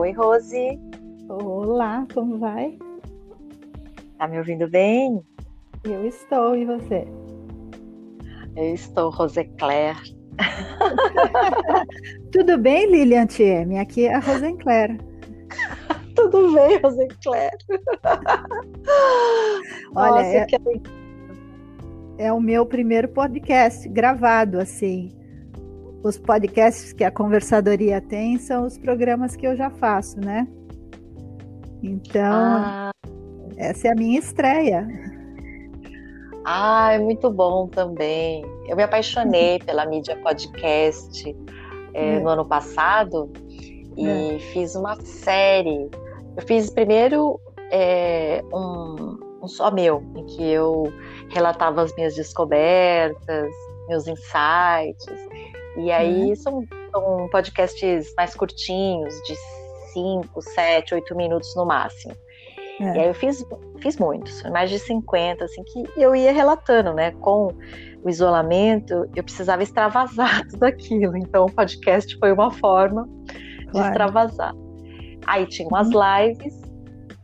Oi, Rose. Olá, como vai? Tá me ouvindo bem? Eu estou, e você? Eu estou, Roseclaire. Tudo bem, Lilian TM? Aqui é a Rosenclaire. Tudo bem, Roseclaire. Olha, Nossa, é, que... é o meu primeiro podcast gravado, assim. Os podcasts que a Conversadoria tem são os programas que eu já faço, né? Então, ah. essa é a minha estreia. Ah, é muito bom também. Eu me apaixonei pela mídia podcast é, é. no ano passado e é. fiz uma série. Eu fiz primeiro é, um, um só meu, em que eu relatava as minhas descobertas, meus insights. E aí uhum. são, são podcasts mais curtinhos, de 5, 7, 8 minutos no máximo. É. E aí eu fiz, fiz muitos, mais de 50, assim, que eu ia relatando, né? Com o isolamento, eu precisava extravasar tudo aquilo. Então o podcast foi uma forma claro. de extravasar. Aí tinha umas uhum. lives,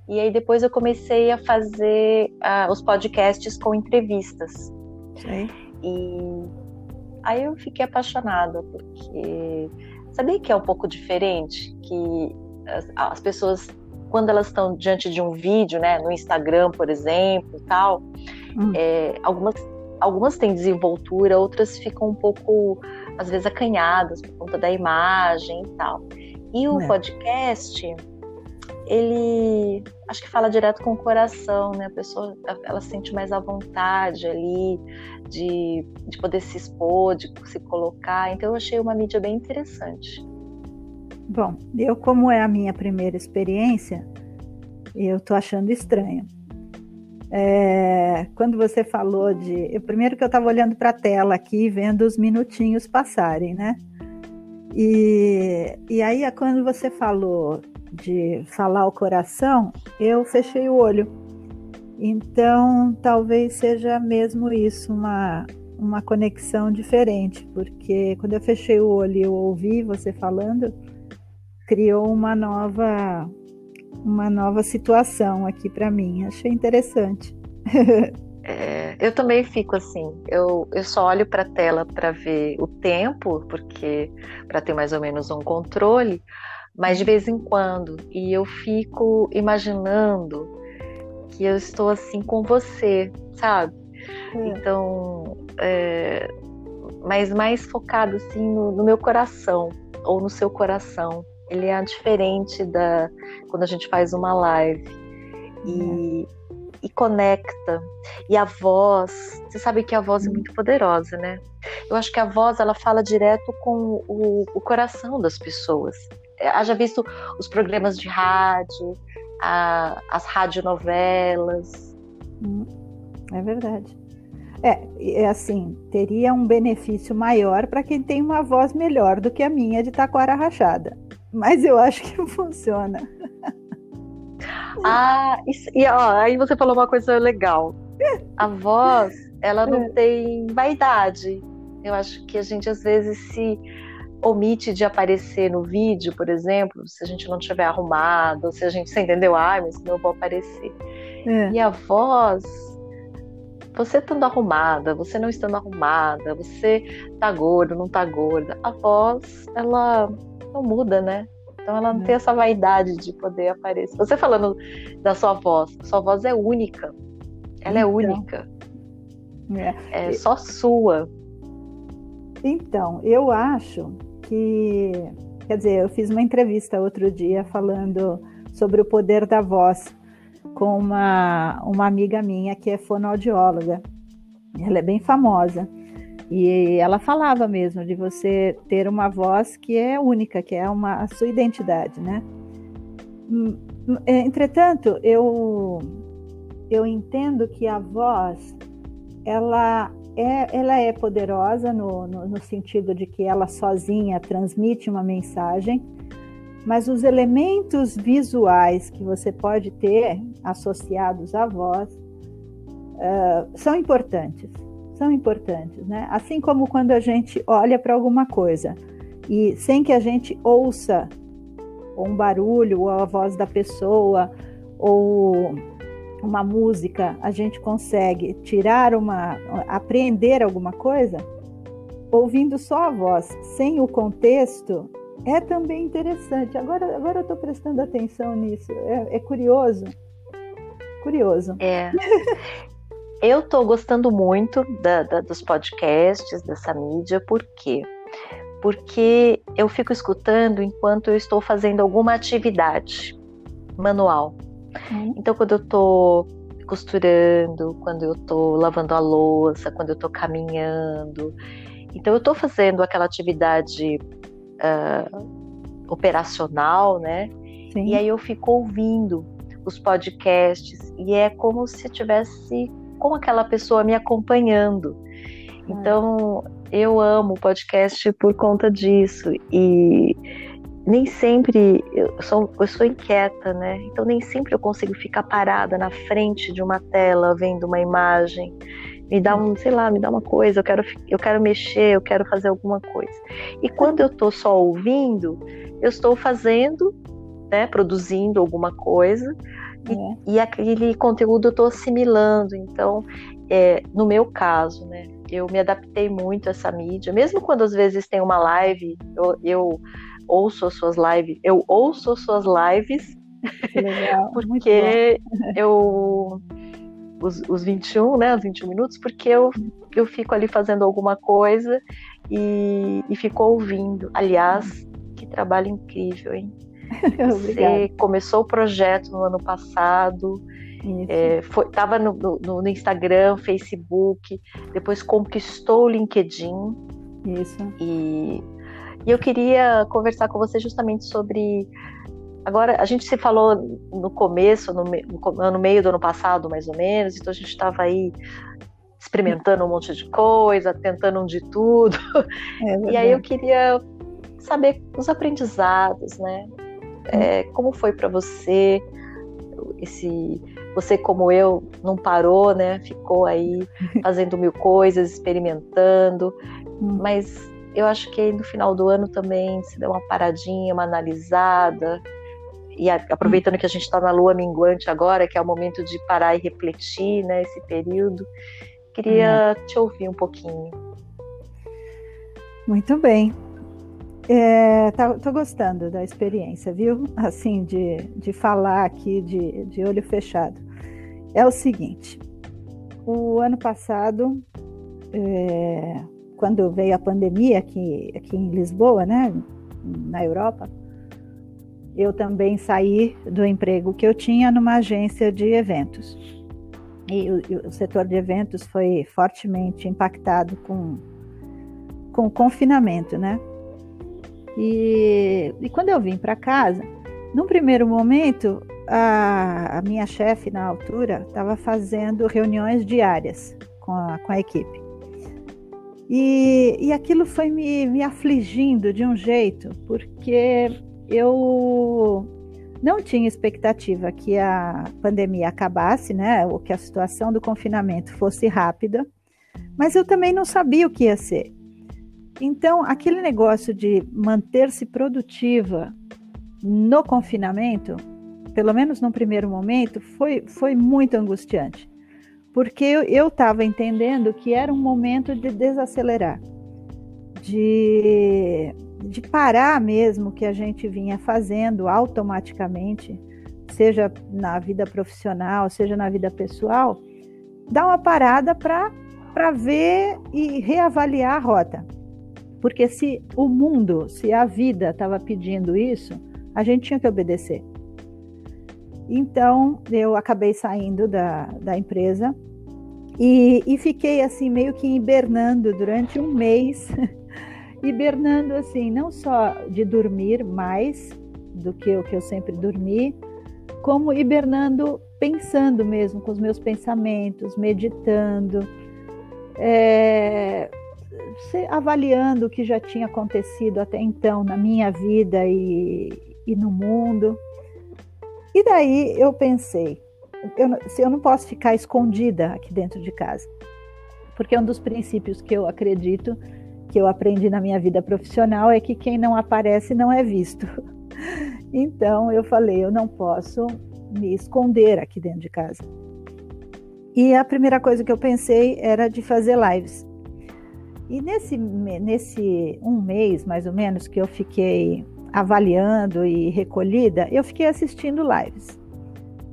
e aí depois eu comecei a fazer uh, os podcasts com entrevistas. Sim. E aí eu fiquei apaixonada, porque sabia que é um pouco diferente? Que as, as pessoas quando elas estão diante de um vídeo, né, no Instagram, por exemplo, tal, hum. é, algumas algumas têm desenvoltura, outras ficam um pouco, às vezes, acanhadas por conta da imagem e tal. E o é. podcast, ele acho que fala direto com o coração, né? A pessoa ela se sente mais à vontade ali de, de poder se expor, de se colocar. Então eu achei uma mídia bem interessante. Bom, eu como é a minha primeira experiência, eu tô achando estranho. É, quando você falou de. Eu, primeiro que eu estava olhando para a tela aqui, vendo os minutinhos passarem, né? E, e aí, quando você falou de falar o coração, eu fechei o olho. Então, talvez seja mesmo isso, uma, uma conexão diferente, porque quando eu fechei o olho e eu ouvi você falando, criou uma nova uma nova situação aqui para mim. Achei interessante. é, eu também fico assim. Eu, eu só olho para a tela para ver o tempo, porque para ter mais ou menos um controle, mas de vez em quando. E eu fico imaginando que eu estou assim com você, sabe? É. Então, é, mas mais focado assim no, no meu coração ou no seu coração ele é diferente da quando a gente faz uma live e, e conecta. E a voz, você sabe que a voz é muito poderosa, né? Eu acho que a voz ela fala direto com o, o coração das pessoas. É, haja visto os programas de rádio, a, as radionovelas. Hum, é verdade. É, é assim, teria um benefício maior para quem tem uma voz melhor do que a minha de taquara rachada mas eu acho que funciona. Ah, e ó, aí você falou uma coisa legal. A voz, ela não é. tem vaidade. Eu acho que a gente às vezes se omite de aparecer no vídeo, por exemplo, se a gente não estiver arrumado, se a gente, você entendeu? Ai, mas não vou aparecer. É. E a voz, você estando arrumada, você não estando arrumada, você tá gordo, não tá gorda, a voz, ela não muda, né? Então ela não tem essa vaidade de poder aparecer. Você falando da sua voz, sua voz é única. Ela é então, é única. É. é só sua. Então, eu acho que. Quer dizer, eu fiz uma entrevista outro dia falando sobre o poder da voz com uma, uma amiga minha que é fonoaudióloga. Ela é bem famosa. E ela falava mesmo de você ter uma voz que é única, que é uma, a sua identidade, né? Hum, é, entretanto, eu, eu entendo que a voz, ela é, ela é poderosa no, no, no sentido de que ela sozinha transmite uma mensagem, mas os elementos visuais que você pode ter associados à voz uh, são importantes são importantes, né? Assim como quando a gente olha para alguma coisa e sem que a gente ouça ou um barulho, ou a voz da pessoa, ou uma música, a gente consegue tirar uma, aprender alguma coisa, ouvindo só a voz, sem o contexto, é também interessante. Agora, agora eu estou prestando atenção nisso. É, é curioso. Curioso. É. Eu estou gostando muito da, da, dos podcasts, dessa mídia, por quê? Porque eu fico escutando enquanto eu estou fazendo alguma atividade manual. Uhum. Então, quando eu estou costurando, quando eu estou lavando a louça, quando eu estou caminhando. Então, eu estou fazendo aquela atividade uh, operacional, né? Sim. E aí eu fico ouvindo os podcasts e é como se tivesse com aquela pessoa me acompanhando. Então, eu amo o podcast por conta disso. E nem sempre eu sou, eu sou inquieta, né? Então nem sempre eu consigo ficar parada na frente de uma tela vendo uma imagem. Me dá um, sei lá, me dá uma coisa, eu quero, eu quero mexer, eu quero fazer alguma coisa. E quando eu estou só ouvindo, eu estou fazendo, né, produzindo alguma coisa, é. E, e, aquele conteúdo eu estou assimilando. Então, é, no meu caso, né, eu me adaptei muito a essa mídia. Mesmo quando às vezes tem uma live, eu, eu ouço as suas lives, eu ouço as suas lives, Legal, porque eu os, os 21, né, os 21 minutos, porque eu, eu fico ali fazendo alguma coisa e, e fico ouvindo. Aliás, que trabalho incrível, hein? Você começou o projeto no ano passado, é, foi, tava no, no, no, Instagram, Facebook, depois conquistou o LinkedIn. Isso. E, e eu queria conversar com você justamente sobre. Agora, a gente se falou no começo, no, no meio do ano passado, mais ou menos, então a gente estava aí experimentando um monte de coisa, tentando um de tudo. É e aí eu queria saber os aprendizados, né? É, como foi para você esse você como eu não parou, né? Ficou aí fazendo mil coisas, experimentando, hum. mas eu acho que no final do ano também se deu uma paradinha, uma analisada e a, aproveitando que a gente está na lua minguante agora, que é o momento de parar e refletir, né? Esse período, queria hum. te ouvir um pouquinho. Muito bem. É, tá, tô gostando da experiência, viu? Assim, de, de falar aqui de, de olho fechado. É o seguinte: o ano passado, é, quando veio a pandemia aqui, aqui em Lisboa, né, na Europa, eu também saí do emprego que eu tinha numa agência de eventos. E o, o setor de eventos foi fortemente impactado com, com o confinamento, né? E, e quando eu vim para casa, num primeiro momento, a, a minha chefe na altura estava fazendo reuniões diárias com a, com a equipe. E, e aquilo foi me, me afligindo de um jeito, porque eu não tinha expectativa que a pandemia acabasse, né, ou que a situação do confinamento fosse rápida, mas eu também não sabia o que ia ser. Então, aquele negócio de manter-se produtiva no confinamento, pelo menos no primeiro momento, foi, foi muito angustiante. Porque eu estava entendendo que era um momento de desacelerar, de, de parar mesmo que a gente vinha fazendo automaticamente, seja na vida profissional, seja na vida pessoal, dar uma parada para ver e reavaliar a rota. Porque se o mundo, se a vida estava pedindo isso, a gente tinha que obedecer. Então, eu acabei saindo da, da empresa e, e fiquei assim, meio que hibernando durante um mês. hibernando assim, não só de dormir mais do que o que eu sempre dormi, como hibernando pensando mesmo com os meus pensamentos, meditando. É, avaliando o que já tinha acontecido até então na minha vida e, e no mundo. E daí eu pensei, eu, eu não posso ficar escondida aqui dentro de casa, porque um dos princípios que eu acredito que eu aprendi na minha vida profissional é que quem não aparece não é visto. Então eu falei, eu não posso me esconder aqui dentro de casa. E a primeira coisa que eu pensei era de fazer lives. E nesse, nesse um mês, mais ou menos, que eu fiquei avaliando e recolhida, eu fiquei assistindo lives.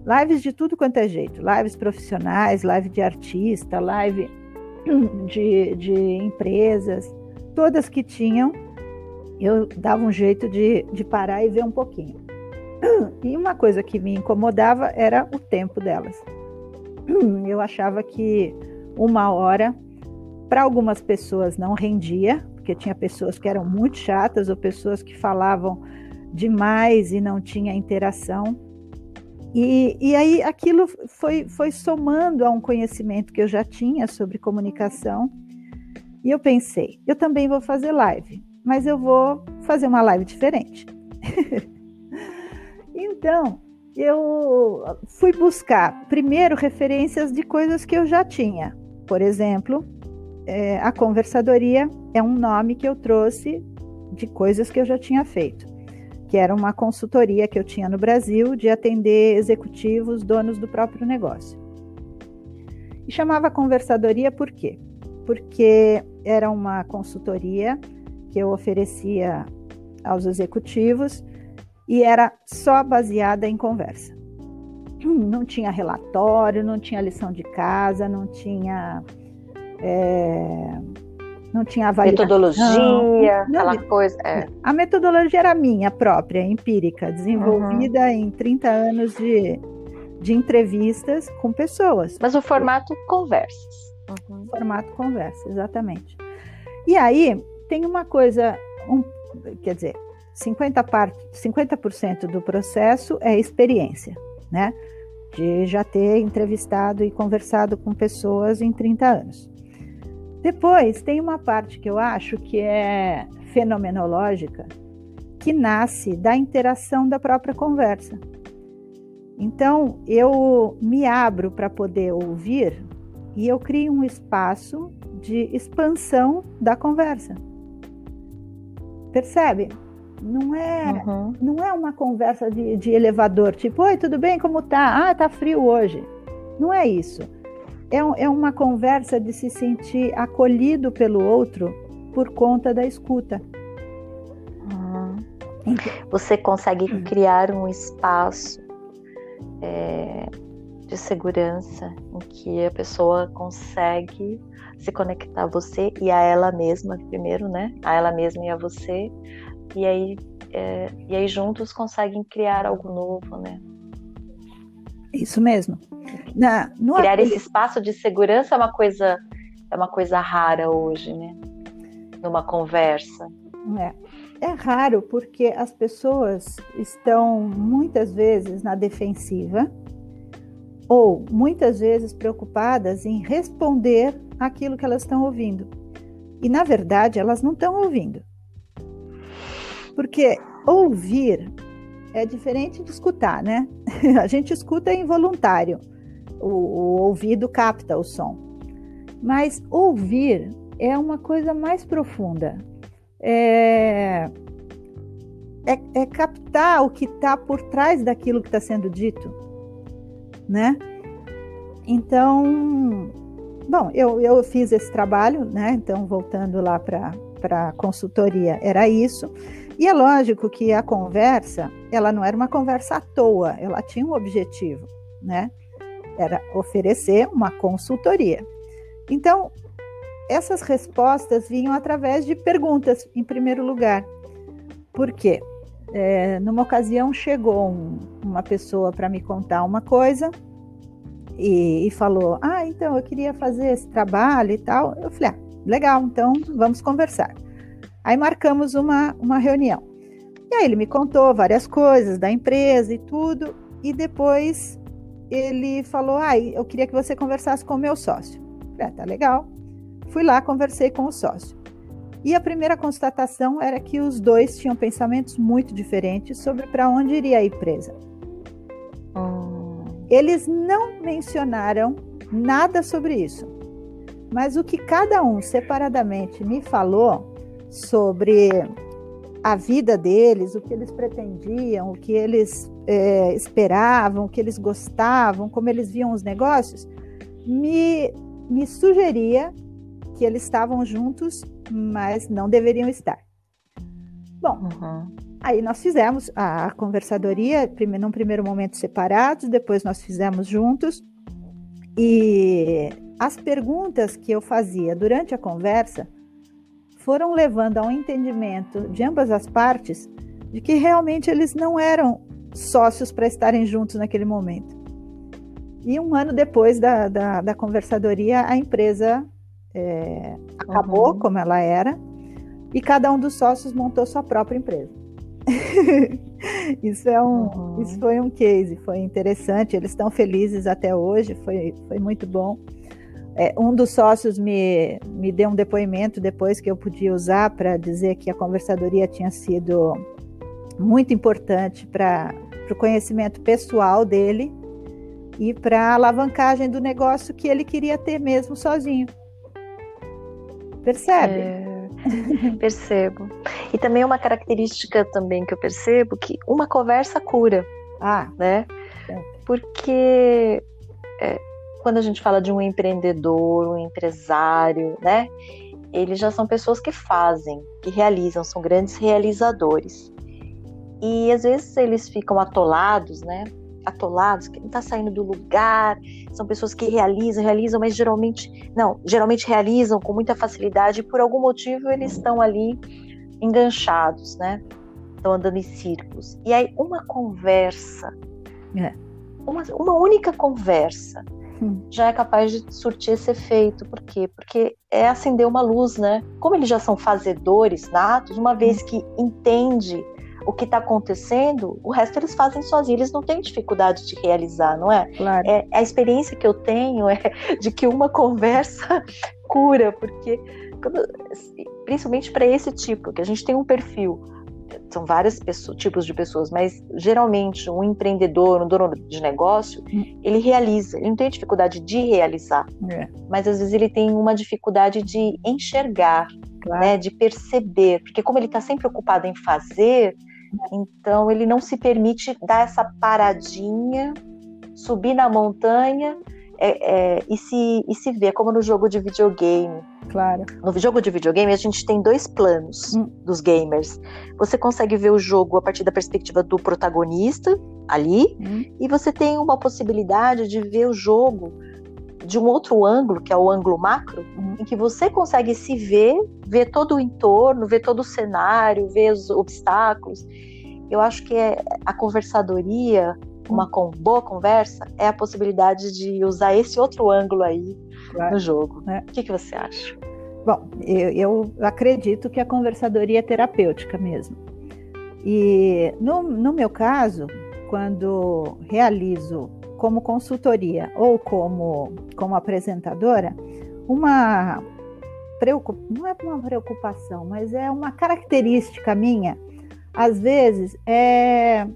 Lives de tudo quanto é jeito. Lives profissionais, live de artista, live de, de empresas. Todas que tinham, eu dava um jeito de, de parar e ver um pouquinho. E uma coisa que me incomodava era o tempo delas. Eu achava que uma hora, para algumas pessoas, não rendia, porque tinha pessoas que eram muito chatas ou pessoas que falavam demais e não tinha interação. E, e aí aquilo foi, foi somando a um conhecimento que eu já tinha sobre comunicação. E eu pensei, eu também vou fazer live, mas eu vou fazer uma live diferente. Então, eu fui buscar primeiro referências de coisas que eu já tinha. Por exemplo, é, a conversadoria é um nome que eu trouxe de coisas que eu já tinha feito, que era uma consultoria que eu tinha no Brasil de atender executivos, donos do próprio negócio. E chamava conversadoria por quê? Porque era uma consultoria que eu oferecia aos executivos e era só baseada em conversa. Não tinha relatório, não tinha lição de casa, não tinha. É, não tinha avaliação. Metodologia, aquela coisa. É. A metodologia era minha própria, empírica, desenvolvida uhum. em 30 anos de, de entrevistas com pessoas. Mas o formato conversas. Uhum. Formato conversa, exatamente. E aí tem uma coisa, um, quer dizer, 50%, part... 50 do processo é experiência, né? De já ter entrevistado e conversado com pessoas em 30 anos. Depois tem uma parte que eu acho que é fenomenológica, que nasce da interação da própria conversa. Então, eu me abro para poder ouvir e eu crio um espaço de expansão da conversa. Percebe? Não é, uhum. não é uma conversa de, de elevador, tipo, oi, tudo bem? Como tá? Ah, tá frio hoje. Não é isso. É, é uma conversa de se sentir acolhido pelo outro por conta da escuta. Uhum. Você consegue hum. criar um espaço é, de segurança em que a pessoa consegue se conectar a você e a ela mesma primeiro, né? A ela mesma e a você e aí, é, e aí juntos conseguem criar algo novo, né? Isso mesmo. Na, criar esse espaço de segurança é uma coisa é uma coisa rara hoje, né? Numa conversa. É. É raro porque as pessoas estão muitas vezes na defensiva ou muitas vezes preocupadas em responder aquilo que elas estão ouvindo. E na verdade elas não estão ouvindo. Porque ouvir é diferente de escutar, né? A gente escuta involuntário, o, o ouvido capta o som. Mas ouvir é uma coisa mais profunda. É, é, é captar o que está por trás daquilo que está sendo dito, né? Então, bom, eu, eu fiz esse trabalho, né? Então, voltando lá para a consultoria, era isso. E é lógico que a conversa, ela não era uma conversa à toa, ela tinha um objetivo, né? Era oferecer uma consultoria. Então, essas respostas vinham através de perguntas, em primeiro lugar. Por quê? É, numa ocasião chegou um, uma pessoa para me contar uma coisa e, e, falou: Ah, então eu queria fazer esse trabalho e tal. Eu falei: ah, legal, então vamos conversar. Aí marcamos uma, uma reunião. E aí ele me contou várias coisas da empresa e tudo, e depois ele falou: Ah, eu queria que você conversasse com o meu sócio. Falei, ah, tá legal. Fui lá, conversei com o sócio. E a primeira constatação era que os dois tinham pensamentos muito diferentes sobre para onde iria a empresa. Hum. Eles não mencionaram nada sobre isso. Mas o que cada um separadamente me falou sobre a vida deles, o que eles pretendiam, o que eles é, esperavam, o que eles gostavam, como eles viam os negócios, me, me sugeria que eles estavam juntos, mas não deveriam estar. Bom, uhum. aí nós fizemos a conversadoria, num primeiro momento separados, depois nós fizemos juntos, e as perguntas que eu fazia durante a conversa foram levando a um entendimento de ambas as partes de que realmente eles não eram sócios para estarem juntos naquele momento. E um ano depois da, da, da conversadoria, a empresa é, acabou uhum. como ela era e cada um dos sócios montou sua própria empresa. isso, é um, uhum. isso foi um case, foi interessante. Eles estão felizes até hoje, foi, foi muito bom. É, um dos sócios me, me deu um depoimento depois que eu podia usar para dizer que a conversadoria tinha sido muito importante para o conhecimento pessoal dele e para a alavancagem do negócio que ele queria ter mesmo sozinho. Percebe? É, percebo. E também uma característica também que eu percebo que uma conversa cura. Ah, né? É. Porque é, quando a gente fala de um empreendedor, um empresário, né? Eles já são pessoas que fazem, que realizam, são grandes realizadores. E às vezes eles ficam atolados, né? Atolados, que não está saindo do lugar, são pessoas que realizam, realizam, mas geralmente, não, geralmente realizam com muita facilidade e por algum motivo eles estão ali enganchados, né? Estão andando em círculos. E aí uma conversa, é. uma, uma única conversa, já é capaz de surtir esse efeito. Por quê? Porque é acender uma luz, né? Como eles já são fazedores natos, uma vez que entende o que está acontecendo, o resto eles fazem sozinhos, eles não têm dificuldade de realizar, não é? Claro. é? A experiência que eu tenho é de que uma conversa cura, porque principalmente para esse tipo, que a gente tem um perfil são vários tipos de pessoas, mas geralmente um empreendedor, um dono de negócio, hum. ele realiza, ele não tem dificuldade de realizar, é. mas às vezes ele tem uma dificuldade de enxergar, claro. né, de perceber, porque como ele está sempre ocupado em fazer, então ele não se permite dar essa paradinha, subir na montanha é, é, e, se, e se ver como no jogo de videogame. Claro. No jogo de videogame, a gente tem dois planos hum. dos gamers. Você consegue ver o jogo a partir da perspectiva do protagonista ali, hum. e você tem uma possibilidade de ver o jogo de um outro ângulo, que é o ângulo macro, hum. em que você consegue se ver, ver todo o entorno, ver todo o cenário, ver os obstáculos. Eu acho que é a conversadoria uma com boa conversa é a possibilidade de usar esse outro ângulo aí claro. no jogo. Né? O que, que você acha? Bom, eu, eu, acredito que a conversadoria é terapêutica mesmo. E no, no meu caso, quando realizo como consultoria ou como, como apresentadora, uma não é uma preocupação, mas é uma característica minha. Às vezes é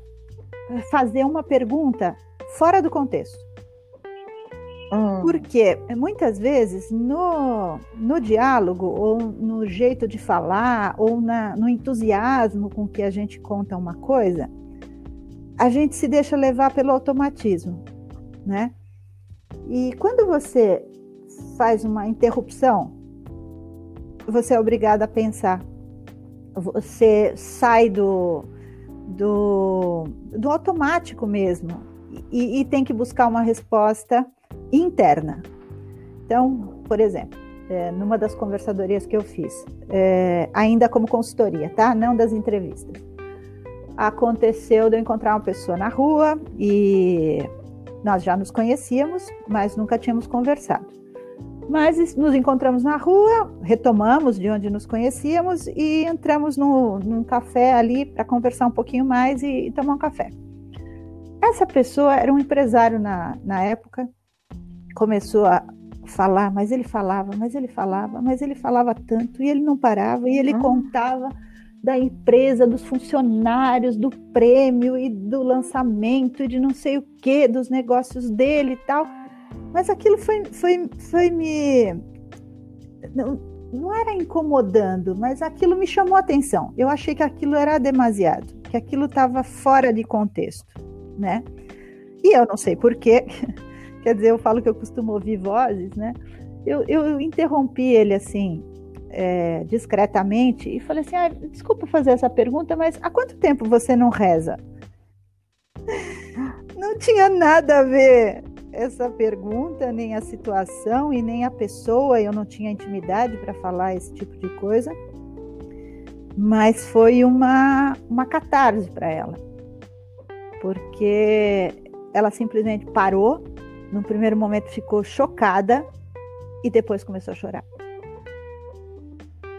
fazer uma pergunta fora do contexto. Hum. Porque muitas vezes no, no diálogo, ou no jeito de falar, ou na, no entusiasmo com que a gente conta uma coisa, a gente se deixa levar pelo automatismo, né? E quando você faz uma interrupção, você é obrigado a pensar. Você sai do, do, do automático mesmo e, e tem que buscar uma resposta interna. Então, por exemplo, é, numa das conversadorias que eu fiz, é, ainda como consultoria, tá? Não das entrevistas. Aconteceu de eu encontrar uma pessoa na rua e nós já nos conhecíamos, mas nunca tínhamos conversado. Mas nos encontramos na rua, retomamos de onde nos conhecíamos e entramos no, num café ali para conversar um pouquinho mais e, e, tomar um café. Essa pessoa era um empresário na, na época, começou a falar, mas ele falava, mas ele falava, mas ele falava tanto e ele não parava e ele ah. contava da empresa, dos funcionários, do prêmio e do lançamento e de não sei o que, dos negócios dele e tal. Mas aquilo foi, foi, foi me. não era incomodando, mas aquilo me chamou a atenção. Eu achei que aquilo era demasiado, que aquilo estava fora de contexto, né? E eu não sei porquê, quer dizer, eu falo que eu costumo ouvir vozes, né? Eu, eu interrompi ele assim, é, discretamente, e falei assim: ah, desculpa fazer essa pergunta, mas há quanto tempo você não reza? Não tinha nada a ver essa pergunta, nem a situação e nem a pessoa, eu não tinha intimidade para falar esse tipo de coisa, mas foi uma, uma catarse para ela, porque ela simplesmente parou, num primeiro momento ficou chocada e depois começou a chorar.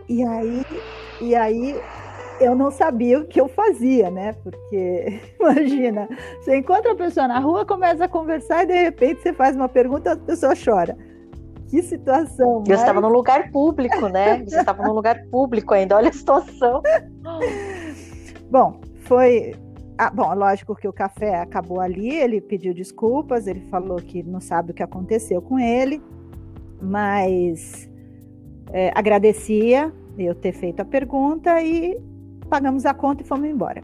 E aí, e aí eu não sabia o que eu fazia, né? Porque, imagina, você encontra a pessoa na rua, começa a conversar e de repente você faz uma pergunta e a pessoa chora. Que situação. Eu estava num lugar público, né? Você estava num lugar público ainda, olha a situação. Bom, foi. Ah, bom, lógico que o café acabou ali, ele pediu desculpas, ele falou que não sabe o que aconteceu com ele, mas é, agradecia eu ter feito a pergunta e pagamos a conta e fomos embora.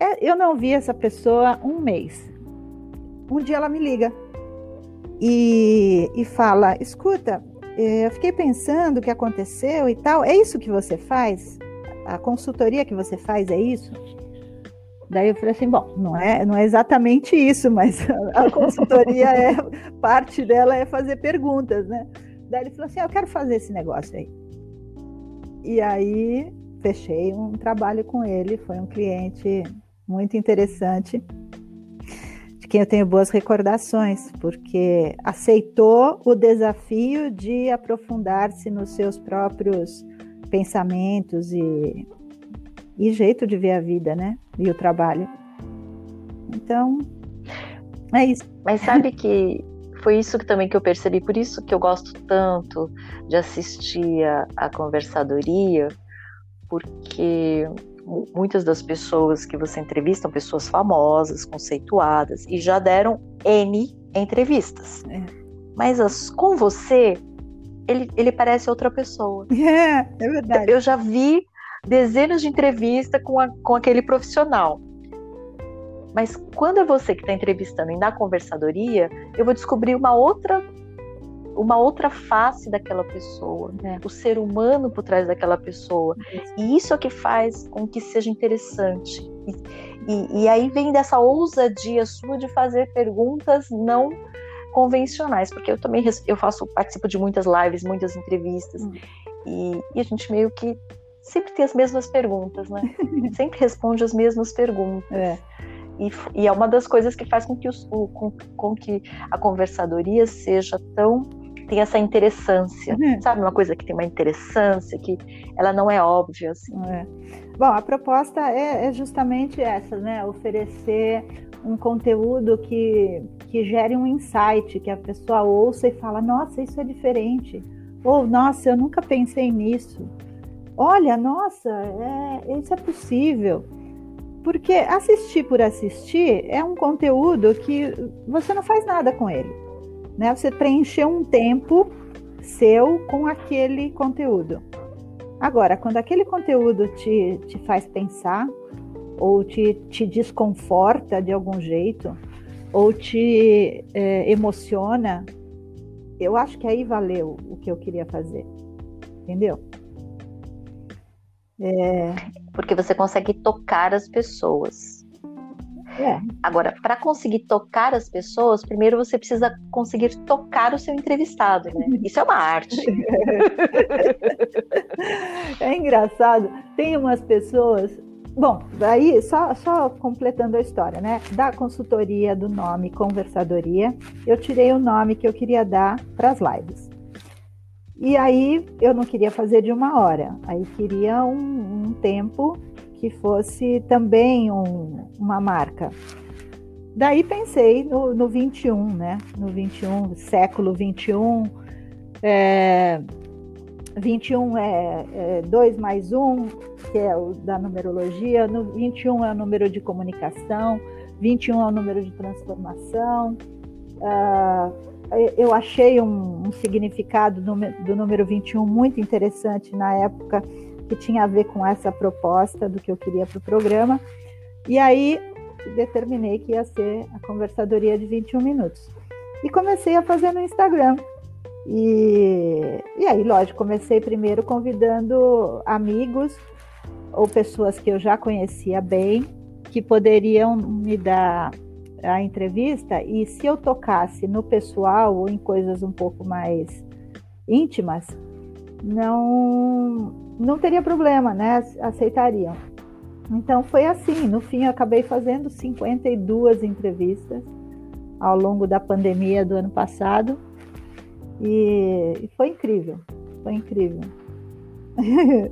É, eu não vi essa pessoa um mês. Um dia ela me liga e, e fala: Escuta, é, eu fiquei pensando o que aconteceu e tal. É isso que você faz? A consultoria que você faz é isso? Daí eu falei assim, bom, não é, não é exatamente isso, mas a consultoria é parte dela é fazer perguntas, né? Daí ele falou assim, ah, eu quero fazer esse negócio aí. E aí fechei um trabalho com ele, foi um cliente muito interessante, de quem eu tenho boas recordações, porque aceitou o desafio de aprofundar-se nos seus próprios pensamentos e, e jeito de ver a vida, né? E o trabalho. Então, é isso. Mas sabe que foi isso que também que eu percebi, por isso que eu gosto tanto de assistir a, a conversadoria, porque muitas das pessoas que você entrevista são pessoas famosas, conceituadas e já deram N entrevistas. É. Mas as, com você, ele, ele parece outra pessoa. É, é verdade. Eu já vi dezenas de entrevistas com, a, com aquele profissional. Mas quando é você que está entrevistando e na conversadoria, eu vou descobrir uma outra uma outra face daquela pessoa, né? o ser humano por trás daquela pessoa. E isso é que faz com que seja interessante. E, e, e aí vem dessa ousadia sua de fazer perguntas não convencionais, porque eu também eu faço participo de muitas lives, muitas entrevistas, hum. e, e a gente meio que sempre tem as mesmas perguntas, né? sempre responde as mesmas perguntas. É. E, e, é uma das coisas que faz com que, os, o, com, com que a conversadoria seja tão tem essa interessância, uhum. sabe? Uma coisa que tem uma interessância, que ela não é óbvia, assim. É. Bom, a proposta é, é, justamente essa, né? Oferecer um conteúdo que, que gere um insight, que a pessoa ouça e fala, nossa, isso é diferente. Ou, nossa, eu nunca pensei nisso. Olha, nossa, é, isso é possível. Porque assistir por assistir é um conteúdo que você não faz nada com ele né? Você preencheu um tempo seu com aquele conteúdo. Agora, quando aquele conteúdo te, te faz pensar, ou te, te desconforta de algum jeito, ou te é, emociona, eu acho que aí valeu o que eu queria fazer. Entendeu? É... Porque você consegue tocar as pessoas. É. Agora, para conseguir tocar as pessoas, primeiro você precisa conseguir tocar o seu entrevistado, né? Isso é uma arte. é engraçado. Tem umas pessoas. Bom, aí só, só completando a história, né? Da consultoria do nome Conversadoria, eu tirei o nome que eu queria dar para as lives. E aí eu não queria fazer de uma hora, aí queria um, um tempo que fosse também um, uma marca. Daí pensei no, no 21, né? No 21, século 21. É, 21 é 2 é mais 1, que é o da numerologia. No 21 é o número de comunicação. 21 é o número de transformação. Uh, eu achei um, um significado do, do número 21 muito interessante na época, que tinha a ver com essa proposta do que eu queria para o programa. E aí determinei que ia ser a conversadoria de 21 minutos. E comecei a fazer no Instagram. E, e aí, lógico, comecei primeiro convidando amigos ou pessoas que eu já conhecia bem, que poderiam me dar a entrevista e se eu tocasse no pessoal ou em coisas um pouco mais íntimas, não não teria problema, né? Aceitariam. Então foi assim, no fim eu acabei fazendo 52 entrevistas ao longo da pandemia do ano passado e, e foi incrível, foi incrível.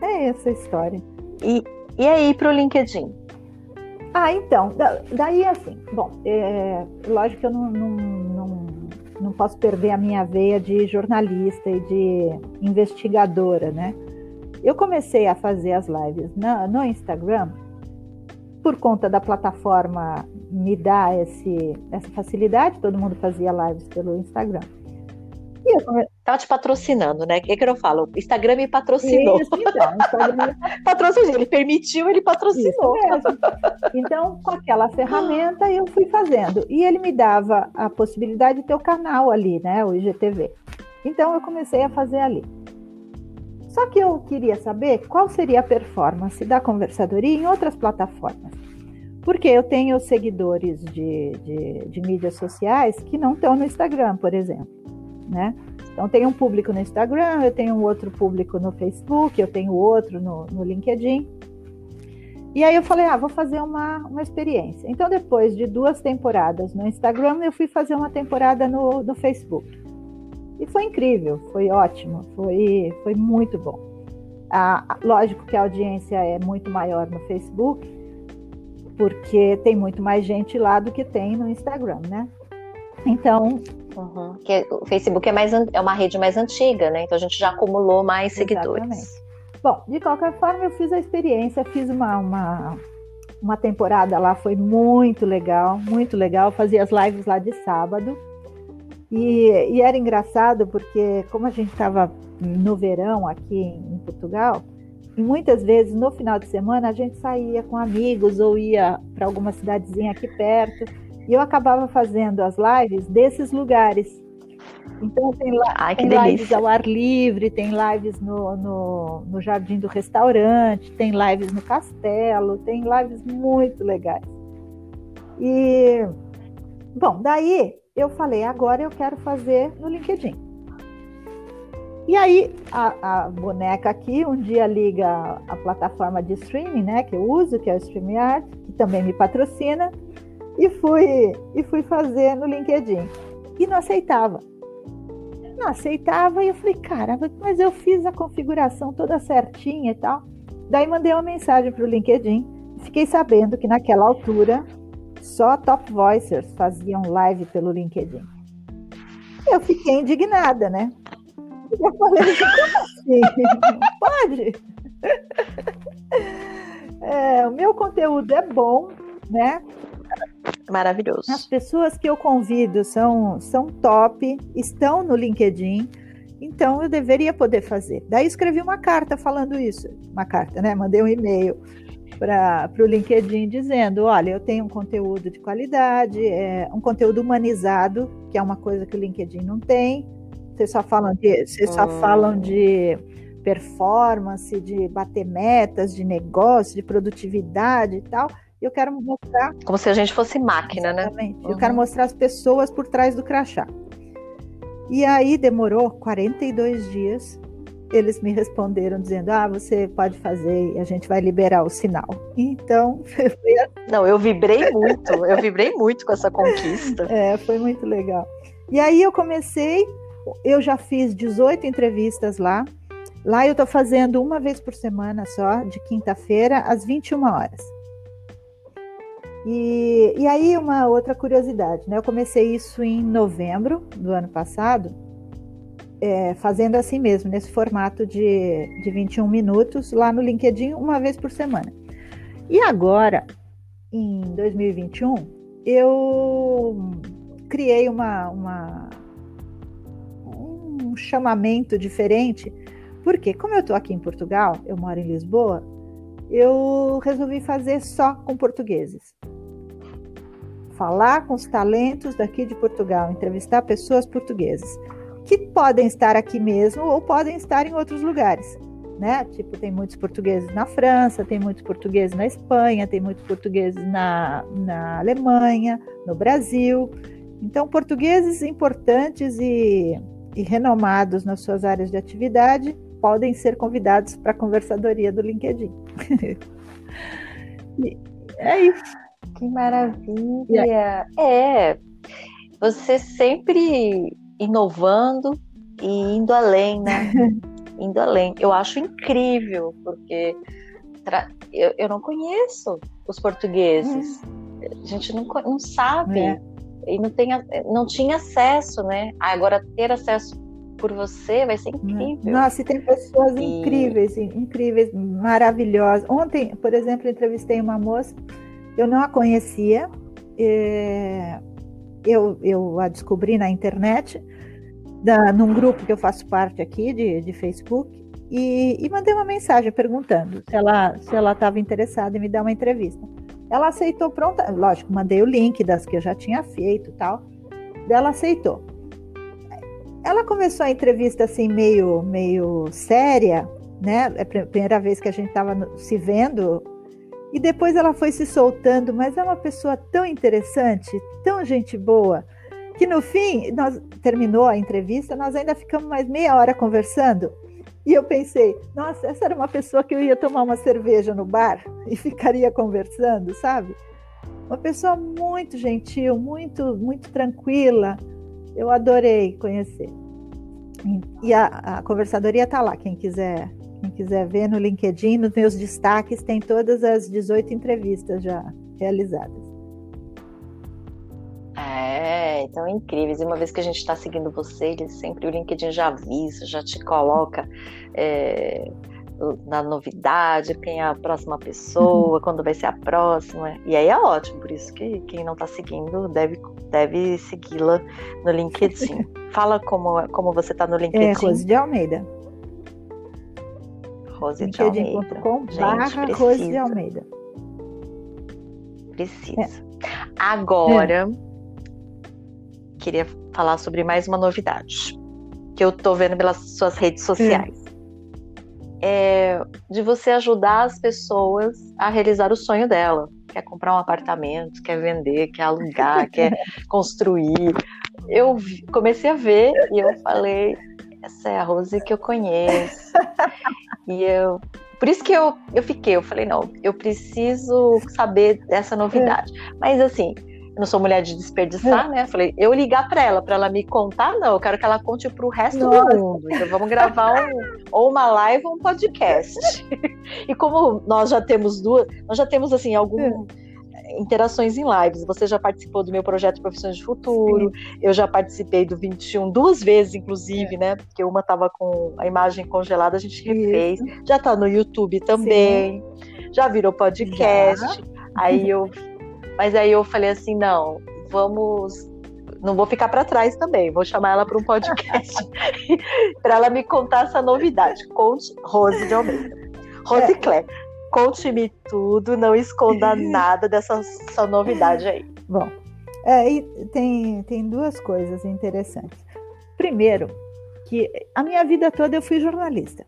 é essa a história. E, e aí para o LinkedIn? Ah, então, daí assim, bom, é, lógico que eu não, não, não, não posso perder a minha veia de jornalista e de investigadora, né? Eu comecei a fazer as lives no, no Instagram por conta da plataforma me dar esse, essa facilidade, todo mundo fazia lives pelo Instagram. Eu come... Tava te patrocinando, né? O que, que eu falo? Instagram me patrocinou. Isso, então, Instagram... patrocinou, ele permitiu, ele patrocinou. Então, com aquela ferramenta, eu fui fazendo. E ele me dava a possibilidade de ter o canal ali, né? O IGTV. Então, eu comecei a fazer ali. Só que eu queria saber qual seria a performance da conversadoria em outras plataformas. Porque eu tenho seguidores de, de, de mídias sociais que não estão no Instagram, por exemplo né? Então tem um público no Instagram, eu tenho outro público no Facebook, eu tenho outro no, no LinkedIn. E aí eu falei, ah, vou fazer uma, uma experiência. Então depois de duas temporadas no Instagram, eu fui fazer uma temporada no, no Facebook. E foi incrível, foi ótimo, foi, foi muito bom. Ah, lógico que a audiência é muito maior no Facebook, porque tem muito mais gente lá do que tem no Instagram, né? Então, Uhum. Que o Facebook é, mais, é uma rede mais antiga, né? Então a gente já acumulou mais Exatamente. seguidores. Bom, de qualquer forma, eu fiz a experiência, fiz uma, uma, uma temporada lá, foi muito legal, muito legal. Fazia as lives lá de sábado. E, e era engraçado porque, como a gente estava no verão aqui em Portugal, e muitas vezes no final de semana a gente saía com amigos ou ia para alguma cidadezinha aqui perto e eu acabava fazendo as lives desses lugares. Então tem, Ai, tem lives ao ar livre, tem lives no, no, no, jardim do restaurante, tem lives no castelo, tem lives muito legais. E bom, daí eu falei, agora eu quero fazer no LinkedIn. E aí a, a boneca aqui um dia liga a, plataforma de streaming, né, que eu uso, que é o StreamYard, que também me patrocina e fui, e fui fazer no LinkedIn. E não aceitava. Não aceitava e eu falei, caramba, mas eu fiz a configuração toda certinha e tal. Daí mandei uma mensagem para o LinkedIn. Fiquei sabendo que naquela altura só top voicers faziam live pelo LinkedIn. Eu fiquei indignada, né? Eu falei, como assim? Pode? É, o meu conteúdo é bom, né? Maravilhoso. As pessoas que eu convido são, são top, estão no LinkedIn, então eu deveria poder fazer. Daí escrevi uma carta falando isso, uma carta, né? Mandei um e-mail para o LinkedIn dizendo: olha, eu tenho um conteúdo de qualidade, é, um conteúdo humanizado, que é uma coisa que o LinkedIn não tem. Vocês só falam de, vocês só hum. falam de performance, de bater metas, de negócio, de produtividade e tal eu quero mostrar. Como se a gente fosse máquina, né? Exatamente. né? Uhum. Eu quero mostrar as pessoas por trás do crachá. E aí demorou 42 dias. Eles me responderam dizendo: Ah, você pode fazer e a gente vai liberar o sinal. Então, assim. Não, eu vibrei muito, eu vibrei muito com essa conquista. É, foi muito legal. E aí eu comecei, eu já fiz 18 entrevistas lá. Lá eu estou fazendo uma vez por semana só, de quinta-feira, às 21 horas. E, e aí, uma outra curiosidade, né? Eu comecei isso em novembro do ano passado, é, fazendo assim mesmo, nesse formato de, de 21 minutos, lá no LinkedIn, uma vez por semana. E agora, em 2021, eu criei uma, uma um chamamento diferente, porque como eu estou aqui em Portugal, eu moro em Lisboa, eu resolvi fazer só com portugueses. Falar com os talentos daqui de Portugal, entrevistar pessoas portuguesas que podem estar aqui mesmo ou podem estar em outros lugares né? Tipo, tem muitos portugueses na França, tem muitos portugueses na Espanha, tem muitos portugueses na, na Alemanha, no Brasil. Então, portugueses importantes e, e renomados nas suas áreas de atividade podem ser convidados para a conversadoria do LinkedIn. é isso. Que maravilha! É, você sempre inovando e indo além, né? indo além. Eu acho incrível, porque eu, eu não conheço os portugueses. A gente não, não sabe. É. E não, tem, não tinha acesso, né? Agora ter acesso por você vai ser incrível. Nossa, e tem pessoas e... incríveis, incríveis, maravilhosas. Ontem, por exemplo, entrevistei uma moça, eu não a conhecia, é, eu, eu a descobri na internet, da, num grupo que eu faço parte aqui de, de Facebook e, e mandei uma mensagem perguntando se ela se ela estava interessada em me dar uma entrevista. Ela aceitou pronta, lógico, mandei o link das que eu já tinha feito, tal. Ela aceitou. Ela começou a entrevista assim meio meio séria, né? É a primeira vez que a gente estava se vendo. E depois ela foi se soltando, mas é uma pessoa tão interessante, tão gente boa que no fim, nós terminou a entrevista, nós ainda ficamos mais meia hora conversando. E eu pensei, nossa, essa era uma pessoa que eu ia tomar uma cerveja no bar e ficaria conversando, sabe? Uma pessoa muito gentil, muito, muito tranquila. Eu adorei conhecer. E a, a conversadoria está lá, quem quiser, quem quiser ver no LinkedIn, nos meus destaques, tem todas as 18 entrevistas já realizadas. É, então é incríveis. E uma vez que a gente está seguindo você, ele sempre o LinkedIn já avisa, já te coloca é, na novidade, quem é a próxima pessoa, quando vai ser a próxima. E aí é ótimo, por isso que quem não está seguindo deve, deve segui-la no LinkedIn. Fala como, como você está no é, LinkedIn. É, Rose de Almeida. Rose de Almeida. Barra Rose de Almeida. Precisa. É. Agora, é queria falar sobre mais uma novidade que eu tô vendo pelas suas redes sociais. Hum. É de você ajudar as pessoas a realizar o sonho dela. Quer comprar um apartamento, quer vender, quer alugar, quer construir. Eu comecei a ver e eu falei, essa é a Rose que eu conheço. e eu por isso que eu, eu fiquei, eu falei, não, eu preciso saber dessa novidade. Mas assim, eu não sou mulher de desperdiçar, é. né? Falei, eu ligar para ela, para ela me contar, não, eu quero que ela conte para o resto Nossa. do mundo. Então vamos gravar um, ou uma live ou um podcast. e como nós já temos duas, nós já temos assim algumas é. Interações em lives. Você já participou do meu projeto Profissões de Futuro, Sim. eu já participei do 21 duas vezes, inclusive, é. né? Porque uma estava com a imagem congelada, a gente refez. Isso. Já está no YouTube também. Sim. Já virou podcast. Já. Aí eu mas aí eu falei assim, não, vamos não vou ficar para trás também, vou chamar ela para um podcast para ela me contar essa novidade. Conte, Rose de Almeida. Rose é. Claire, conte-me tudo, não esconda nada dessa sua novidade aí. Bom, é, tem, tem duas coisas interessantes. Primeiro, que a minha vida toda eu fui jornalista.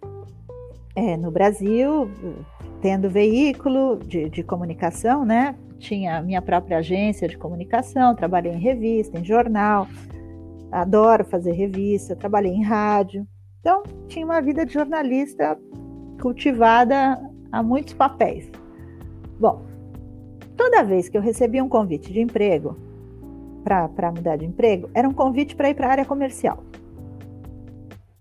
É, no Brasil, tendo veículo de, de comunicação, né? tinha minha própria agência de comunicação, trabalhei em revista, em jornal, adoro fazer revista, trabalhei em rádio. Então, tinha uma vida de jornalista cultivada a muitos papéis. Bom, toda vez que eu recebia um convite de emprego, para mudar de emprego, era um convite para ir para a área comercial.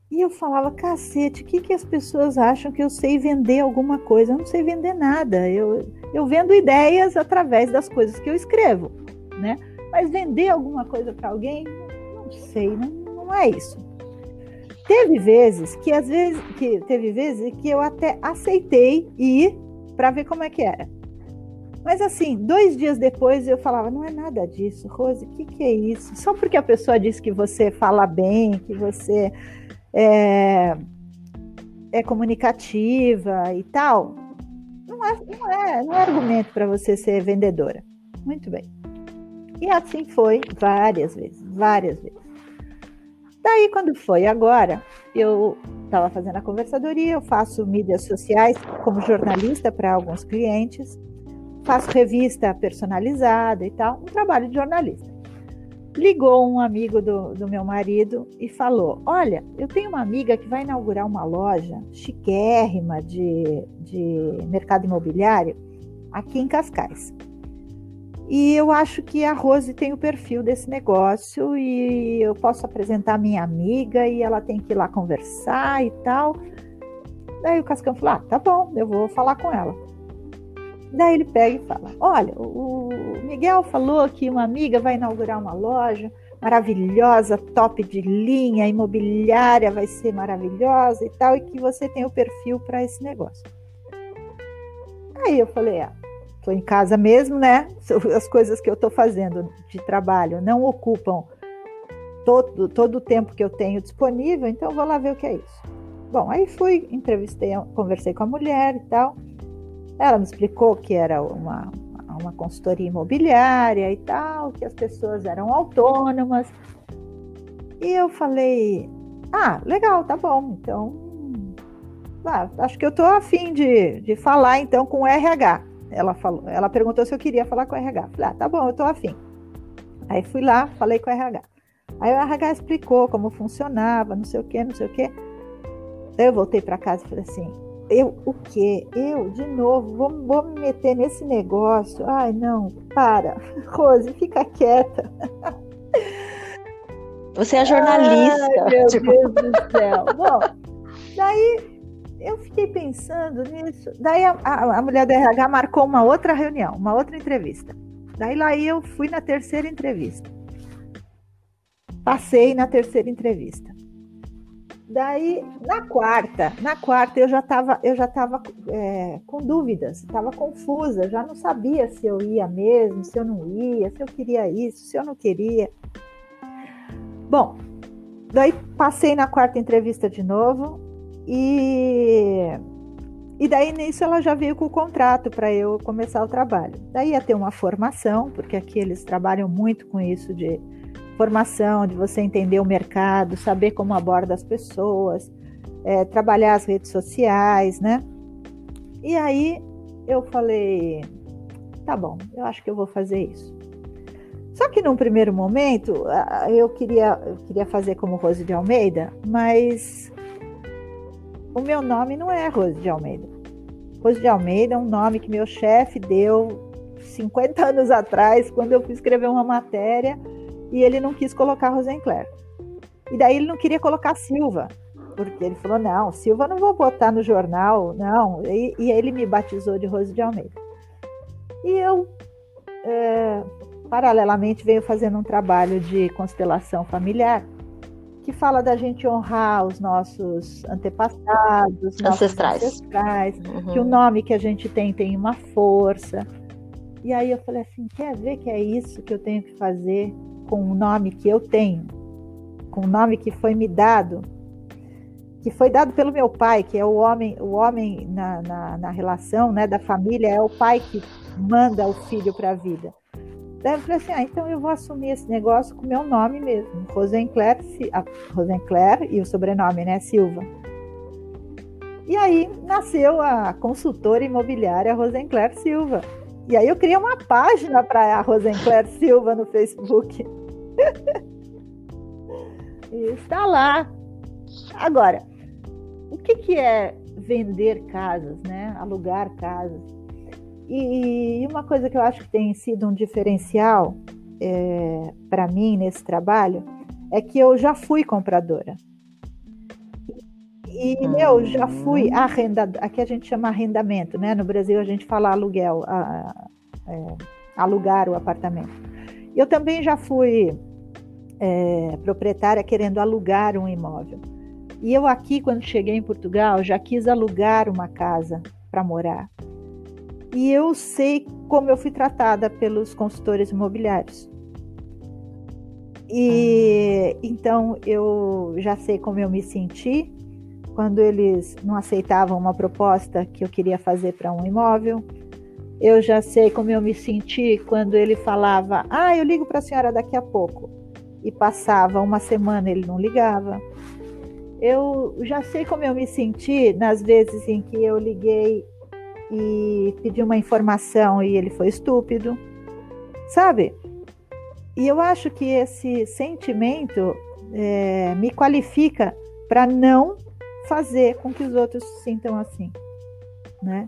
E eu falava, cacete, o que, que as pessoas acham que eu sei vender alguma coisa? Eu não sei vender nada. Eu, eu vendo ideias através das coisas que eu escrevo, né? Mas vender alguma coisa para alguém, não sei, não, não é isso. Teve vezes que às vezes que teve vezes que eu até aceitei ir para ver como é que era. Mas assim, dois dias depois eu falava, não é nada disso, Rose, o que, que é isso? Só porque a pessoa diz que você fala bem, que você é, é comunicativa e tal, não é, não é, não é argumento para você ser vendedora. Muito bem. E assim foi várias vezes, várias vezes. Daí, quando foi agora, eu estava fazendo a conversadoria, eu faço mídias sociais como jornalista para alguns clientes faço revista personalizada e tal, um trabalho de jornalista. Ligou um amigo do, do meu marido e falou: Olha, eu tenho uma amiga que vai inaugurar uma loja chiquérrima de, de mercado imobiliário aqui em Cascais. E eu acho que a Rose tem o perfil desse negócio e eu posso apresentar minha amiga e ela tem que ir lá conversar e tal. Daí o Cascão falou: Ah, tá bom, eu vou falar com ela. Daí ele pega e fala: Olha, o Miguel falou que uma amiga vai inaugurar uma loja maravilhosa, top de linha, imobiliária vai ser maravilhosa e tal, e que você tem o perfil para esse negócio. Aí eu falei: Ah, estou em casa mesmo, né? As coisas que eu estou fazendo de trabalho não ocupam todo, todo o tempo que eu tenho disponível, então vou lá ver o que é isso. Bom, aí fui, entrevistei, conversei com a mulher e tal. Ela me explicou que era uma, uma consultoria imobiliária e tal, que as pessoas eram autônomas. E eu falei: ah, legal, tá bom, então. Ah, acho que eu estou afim de, de falar então com o RH. Ela, falou, ela perguntou se eu queria falar com o RH. Falei, ah, tá bom, eu estou afim. Aí fui lá, falei com o RH. Aí o RH explicou como funcionava, não sei o que, não sei o que. Eu voltei para casa e falei assim: eu, o quê? Eu, de novo, vou, vou me meter nesse negócio. Ai, não, para. Rose, fica quieta. Você é jornalista. Ai, meu tipo... Deus do céu. Bom, daí eu fiquei pensando nisso. Daí a, a, a, mulher da RH marcou uma outra reunião, uma outra entrevista. Daí lá eu fui na terceira entrevista. Passei na terceira entrevista. Daí, na quarta, na quarta eu já estava eu já tava, é, com dúvidas, estava confusa, já não sabia se eu ia mesmo, se eu não ia, se eu queria isso, se eu não queria. Bom, daí passei na quarta entrevista de novo e e daí nisso ela já veio com o contrato para eu começar o trabalho. Daí ia ter uma formação, porque aqui eles trabalham muito com isso de formação, de você entender o mercado, saber como aborda as pessoas, é, trabalhar as redes sociais, né? E aí eu falei, tá bom, eu acho que eu vou fazer isso. Só que num primeiro momento eu queria, eu queria fazer como Rose de Almeida, mas o meu nome não é Rose de Almeida. Rose de Almeida é um nome que meu chefe deu 50 anos atrás, quando eu fui escrever uma matéria e ele não quis colocar Rosenclair. E daí ele não queria colocar Silva, porque ele falou: não, Silva não vou botar no jornal, não. E, e ele me batizou de Rose de Almeida. E eu, é, paralelamente, venho fazendo um trabalho de constelação familiar que fala da gente honrar os nossos antepassados, ancestrais, nossos ancestrais uhum. que o nome que a gente tem tem uma força. E aí eu falei assim, quer ver que é isso que eu tenho que fazer com o nome que eu tenho, com o nome que foi me dado, que foi dado pelo meu pai, que é o homem, o homem na, na, na relação né, da família, é o pai que manda o filho para a vida. Daí eu falei assim, ah, então eu vou assumir esse negócio com meu nome mesmo, Rosenclair, Rosenclair e o sobrenome, né, Silva. E aí nasceu a consultora imobiliária Rosenclair Silva. E aí eu criei uma página para a Rosenclair Silva no Facebook. e está lá. Agora, o que, que é vender casas, né? Alugar casas? E, e uma coisa que eu acho que tem sido um diferencial é, para mim nesse trabalho é que eu já fui compradora. E eu já fui uhum. arrendador, aqui a gente chama arrendamento, né? No Brasil a gente fala aluguel, a, é, alugar o apartamento. Eu também já fui é, proprietária querendo alugar um imóvel. E eu aqui, quando cheguei em Portugal, já quis alugar uma casa para morar. E eu sei como eu fui tratada pelos consultores imobiliários. E então eu já sei como eu me senti quando eles não aceitavam uma proposta que eu queria fazer para um imóvel. Eu já sei como eu me senti quando ele falava: "Ah, eu ligo para a senhora daqui a pouco". E passava uma semana ele não ligava. Eu já sei como eu me senti nas vezes em que eu liguei e pedi uma informação e ele foi estúpido. Sabe? E eu acho que esse sentimento é, me qualifica para não fazer com que os outros se sintam assim, né?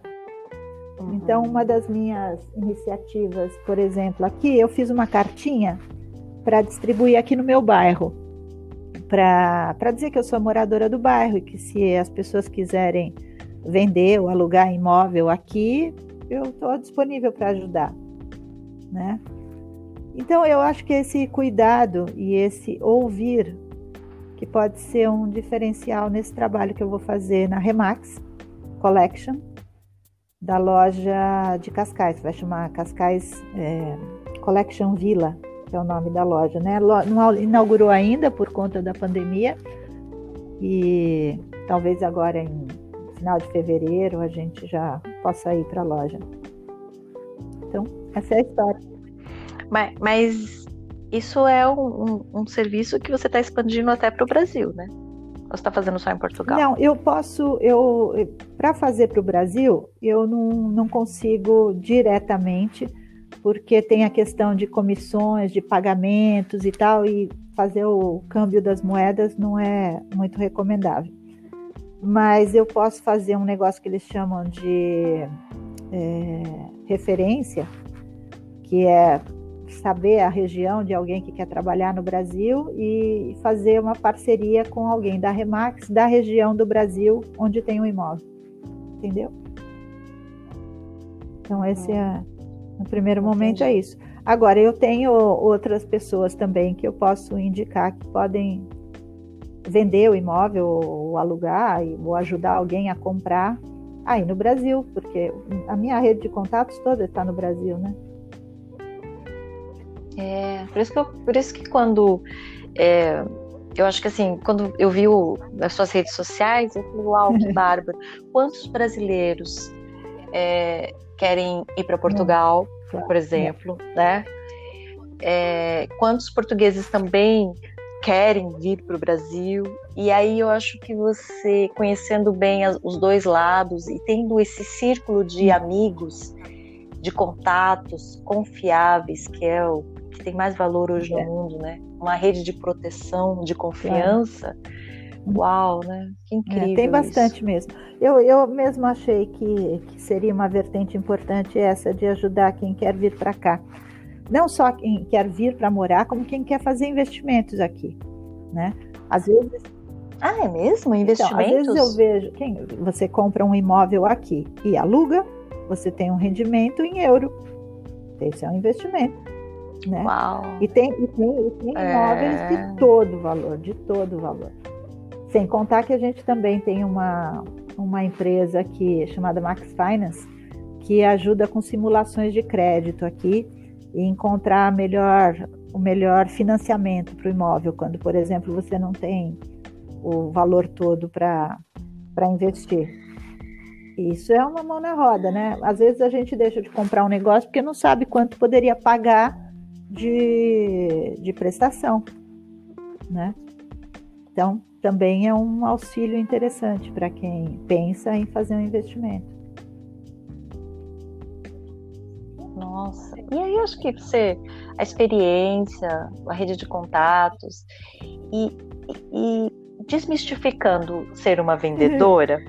Uhum. Então, uma das minhas iniciativas, por exemplo, aqui, eu fiz uma cartinha para distribuir aqui no meu bairro, para dizer que eu sou moradora do bairro e que se as pessoas quiserem vender ou alugar imóvel aqui, eu estou disponível para ajudar, né? Então, eu acho que esse cuidado e esse ouvir, que pode ser um diferencial nesse trabalho que eu vou fazer na Remax Collection, da loja de Cascais, vai chamar Cascais é, Collection Villa, que é o nome da loja, né? Não inaugurou ainda por conta da pandemia e talvez agora em final de fevereiro a gente já possa ir para a loja. Então, essa é a história. Mas, mas isso é um, um, um, serviço que você está expandindo até para o Brasil, né? Ou você está fazendo só em Portugal? Não, eu posso, eu para fazer para o Brasil, eu não, não consigo diretamente, porque tem a questão de comissões, de pagamentos e tal, e fazer o câmbio das moedas não é muito recomendável. Mas eu posso fazer um negócio que eles chamam de é, referência, que é saber a região de alguém que quer trabalhar no Brasil e fazer uma parceria com alguém da Remax da região do Brasil onde tem um imóvel. Entendeu? Então, esse é, no primeiro momento, é isso. Agora, eu tenho outras pessoas também que eu posso indicar que podem vender o imóvel ou alugar ou ajudar alguém a comprar aí no Brasil, porque a minha rede de contatos toda está no Brasil, né? É, por isso que, eu, por isso que quando é, eu acho que assim, quando eu vi o, as suas redes sociais, eu falei, uau, que bárbaro. Quantos brasileiros é, querem ir para Portugal, por exemplo, né? É, quantos portugueses também querem vir para o Brasil? E aí eu acho que você, conhecendo bem os dois lados e tendo esse círculo de amigos, de contatos confiáveis, que é o que tem mais valor hoje é. no mundo, né? Uma rede de proteção, de confiança. É. Uau, né? Que incrível. É, tem bastante isso. mesmo. Eu, eu mesmo achei que, que seria uma vertente importante essa de ajudar quem quer vir para cá. Não só quem quer vir para morar, como quem quer fazer investimentos aqui, né? Às vezes ah, é mesmo? Investimentos? Então, às vezes eu vejo, quem, você compra um imóvel aqui e aluga, você tem um rendimento em euro. Esse é um investimento. Né? Uau. E tem, e tem, e tem é... imóveis de todo valor, de todo valor. Sem contar que a gente também tem uma, uma empresa aqui chamada Max Finance, que ajuda com simulações de crédito aqui e encontrar melhor, o melhor financiamento para o imóvel, quando, por exemplo, você não tem o valor todo para investir. Isso é uma mão na roda, né? Às vezes a gente deixa de comprar um negócio porque não sabe quanto poderia pagar de, de prestação, né? Então, também é um auxílio interessante para quem pensa em fazer um investimento. Nossa, e aí acho que você, a experiência, a rede de contatos e, e desmistificando ser uma vendedora,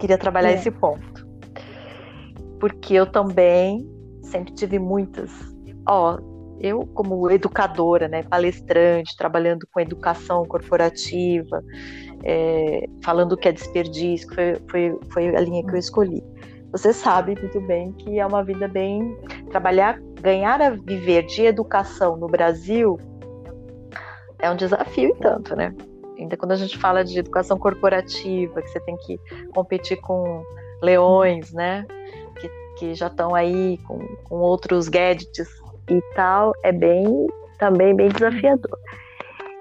queria trabalhar é. esse ponto. Porque eu também sempre tive muitas. Ó, eu como educadora, né, palestrante, trabalhando com educação corporativa, é, falando que é desperdício, que foi, foi, foi a linha que eu escolhi. Você sabe muito bem que é uma vida bem trabalhar, ganhar a viver de educação no Brasil é um desafio e tanto, né? Ainda quando a gente fala de educação corporativa, que você tem que competir com leões, né? que já estão aí com, com outros gadgets e tal, é bem também bem desafiador.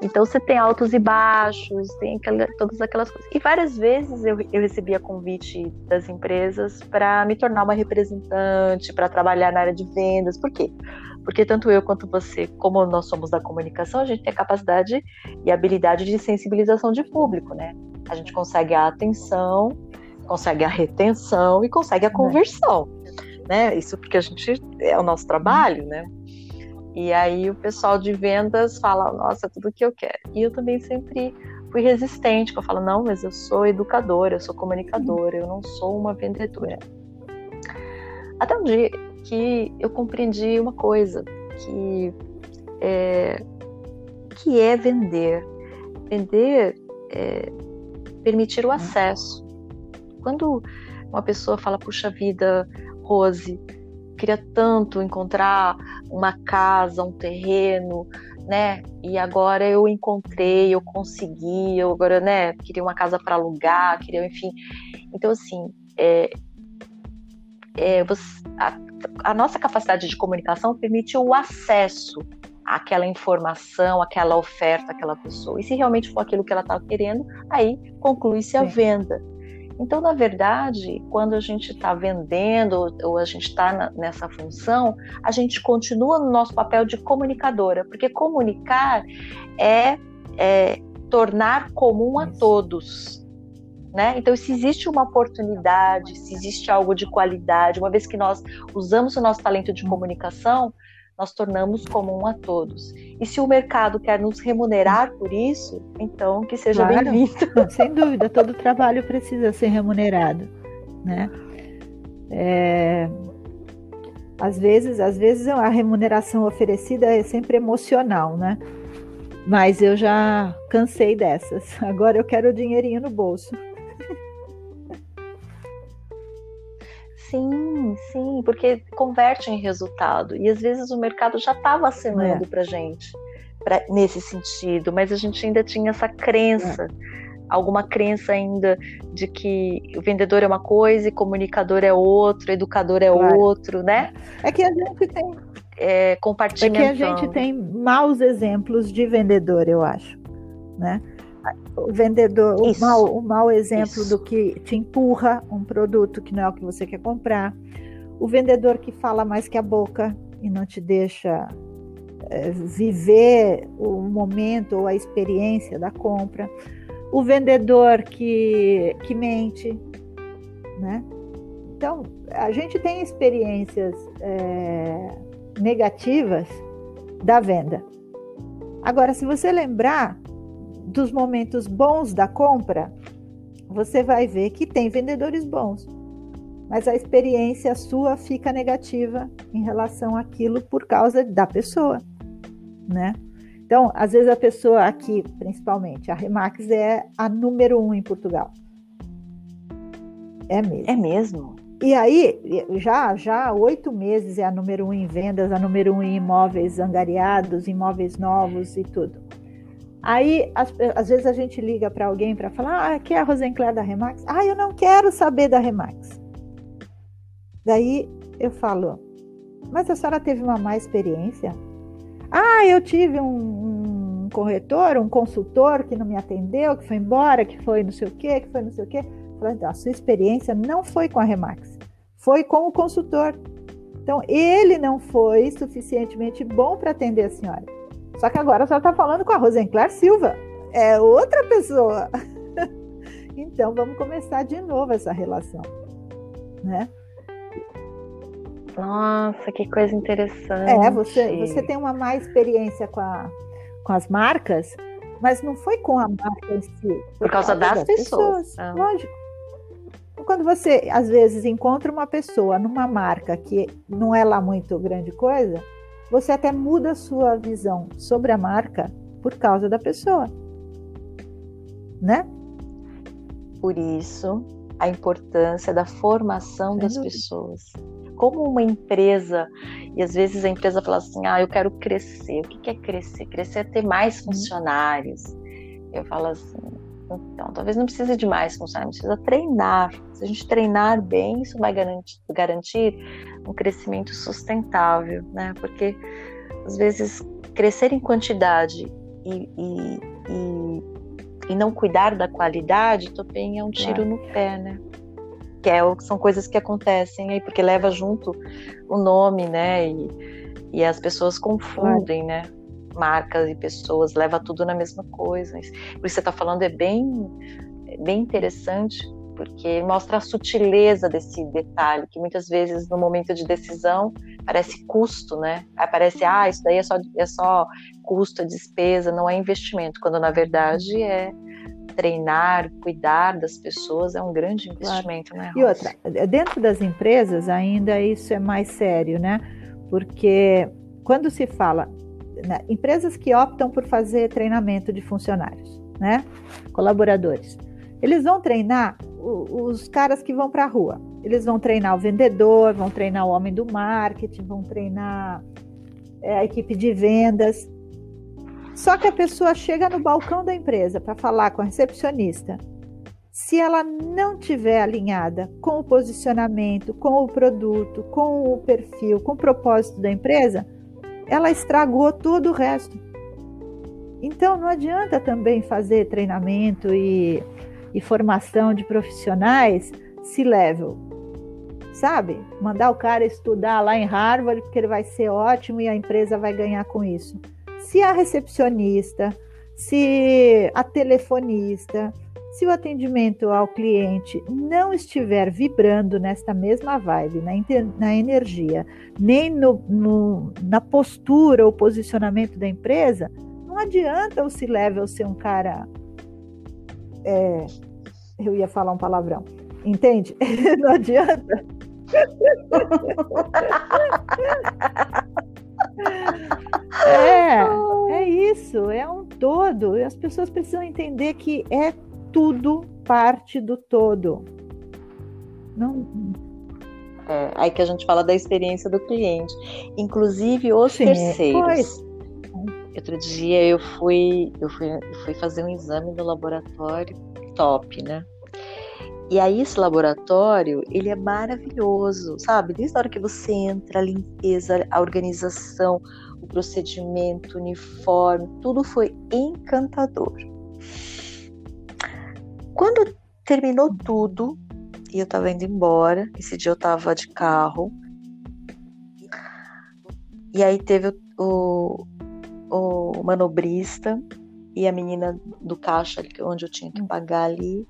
Então você tem altos e baixos, tem aquela, todas aquelas coisas. E várias vezes eu, eu recebia convite das empresas para me tornar uma representante, para trabalhar na área de vendas. Por quê? Porque tanto eu quanto você, como nós somos da comunicação, a gente tem a capacidade e habilidade de sensibilização de público, né? A gente consegue a atenção, consegue a retenção e consegue a é. conversão, né? Isso porque a gente é o nosso trabalho, né? E aí o pessoal de vendas fala, nossa, tudo que eu quero. E eu também sempre fui resistente, que eu falo, não, mas eu sou educadora, eu sou comunicadora, eu não sou uma vendedora. Até um dia que eu compreendi uma coisa, que é, que é vender. Vender é permitir o uhum. acesso. Quando uma pessoa fala, puxa vida, Rose, queria tanto encontrar uma casa, um terreno, né? E agora eu encontrei, eu consegui, eu agora, né? Queria uma casa para alugar, queria, enfim. Então, assim, é, é, você, a, a nossa capacidade de comunicação permite o acesso àquela informação, aquela oferta, aquela pessoa. E se realmente for aquilo que ela está querendo, aí conclui-se a venda. Então, na verdade, quando a gente está vendendo ou a gente está nessa função, a gente continua no nosso papel de comunicadora, porque comunicar é, é tornar comum a todos. Né? Então, se existe uma oportunidade, se existe algo de qualidade, uma vez que nós usamos o nosso talento de comunicação, nós tornamos comum a todos. E se o mercado quer nos remunerar por isso, então que seja claro, bem-vindo. Sem dúvida, todo trabalho precisa ser remunerado, né? É... Às vezes, às vezes a remuneração oferecida é sempre emocional, né? Mas eu já cansei dessas. Agora eu quero o dinheirinho no bolso. Sim, sim, porque converte em resultado. E às vezes o mercado já estava acenando é. para gente pra, nesse sentido, mas a gente ainda tinha essa crença, é. alguma crença ainda de que o vendedor é uma coisa e comunicador é outro, educador é claro. outro, né? É que a gente tem. É, compartilhando. É que a gente tem maus exemplos de vendedor, eu acho, né? O vendedor, o mau, o mau exemplo Isso. do que te empurra um produto que não é o que você quer comprar, o vendedor que fala mais que a boca e não te deixa é, viver o momento ou a experiência da compra, o vendedor que, que mente, né? Então, a gente tem experiências é, negativas da venda. Agora, se você lembrar, dos momentos bons da compra, você vai ver que tem vendedores bons, mas a experiência sua fica negativa em relação àquilo por causa da pessoa, né? Então, às vezes a pessoa aqui, principalmente, a Remax é a número um em Portugal. É mesmo. É mesmo. E aí, já já oito meses é a número um em vendas, a número um em imóveis angariados, imóveis novos e tudo. Aí, às, às vezes, a gente liga para alguém para falar: ah, quer a Rosenclair da Remax? Ah, eu não quero saber da Remax. Daí eu falo: mas a senhora teve uma má experiência? Ah, eu tive um, um corretor, um consultor que não me atendeu, que foi embora, que foi não sei o quê, que foi não sei o quê. Falei, então, a sua experiência não foi com a Remax, foi com o consultor. Então, ele não foi suficientemente bom para atender a senhora. Só que agora a senhora está falando com a Rosenclair Silva. É outra pessoa. então vamos começar de novo essa relação. Né? Nossa, que coisa interessante. É, você, você tem uma má experiência com, a, com as marcas, mas não foi com a marca em si. Por, por causa, causa, das, das pessoas. pessoas. Ah. Lógico. Quando você, às vezes, encontra uma pessoa numa marca que não é lá muito grande coisa, você até muda a sua visão sobre a marca por causa da pessoa. Né? Por isso, a importância da formação das pessoas. Como uma empresa, e às vezes a empresa fala assim: ah, eu quero crescer. O que é crescer? Crescer é ter mais uhum. funcionários. Eu falo assim: Então, talvez não precise de mais funcionários, precisa treinar. Se a gente treinar bem, isso vai garantir, garantir um crescimento sustentável, né? Porque às vezes crescer em quantidade e, e, e, e não cuidar da qualidade também é um tiro no pé, né? Que é, são coisas que acontecem aí, porque leva junto o nome, né? E, e as pessoas confundem, né? marcas e pessoas, leva tudo na mesma coisa. O que você está falando é bem, é bem interessante, porque mostra a sutileza desse detalhe, que muitas vezes no momento de decisão parece custo, né? Parece, ah, isso daí é só, é só custo, é despesa, não é investimento, quando na verdade é treinar, cuidar das pessoas é um grande investimento, claro. né? E outra, dentro das empresas ainda isso é mais sério, né? Porque quando se fala né, empresas que optam por fazer treinamento de funcionários, né, colaboradores, eles vão treinar os caras que vão para a rua. Eles vão treinar o vendedor, vão treinar o homem do marketing, vão treinar é, a equipe de vendas. Só que a pessoa chega no balcão da empresa para falar com a recepcionista. Se ela não tiver alinhada com o posicionamento, com o produto, com o perfil, com o propósito da empresa, ela estragou todo o resto. Então não adianta também fazer treinamento e, e formação de profissionais se level, sabe? Mandar o cara estudar lá em Harvard porque ele vai ser ótimo e a empresa vai ganhar com isso. Se a recepcionista, se a telefonista, se o atendimento ao cliente não estiver vibrando nesta mesma vibe, na, na energia, nem no, no, na postura ou posicionamento da empresa, não adianta o C-Level ser um cara. É, eu ia falar um palavrão, entende? não adianta. é, é isso, é um todo. E as pessoas precisam entender que é tudo parte do todo. Não. É, aí que a gente fala da experiência do cliente, inclusive os Sim, terceiros. Pois. Outro dia eu fui, eu fui, eu fui fazer um exame no laboratório top, né? E aí esse laboratório, ele é maravilhoso, sabe? Desde a hora que você entra, a limpeza, a organização, o procedimento, o uniforme, tudo foi encantador. Quando terminou tudo e eu tava indo embora, esse dia eu tava de carro. E aí teve o, o, o manobrista e a menina do caixa, onde eu tinha que pagar ali.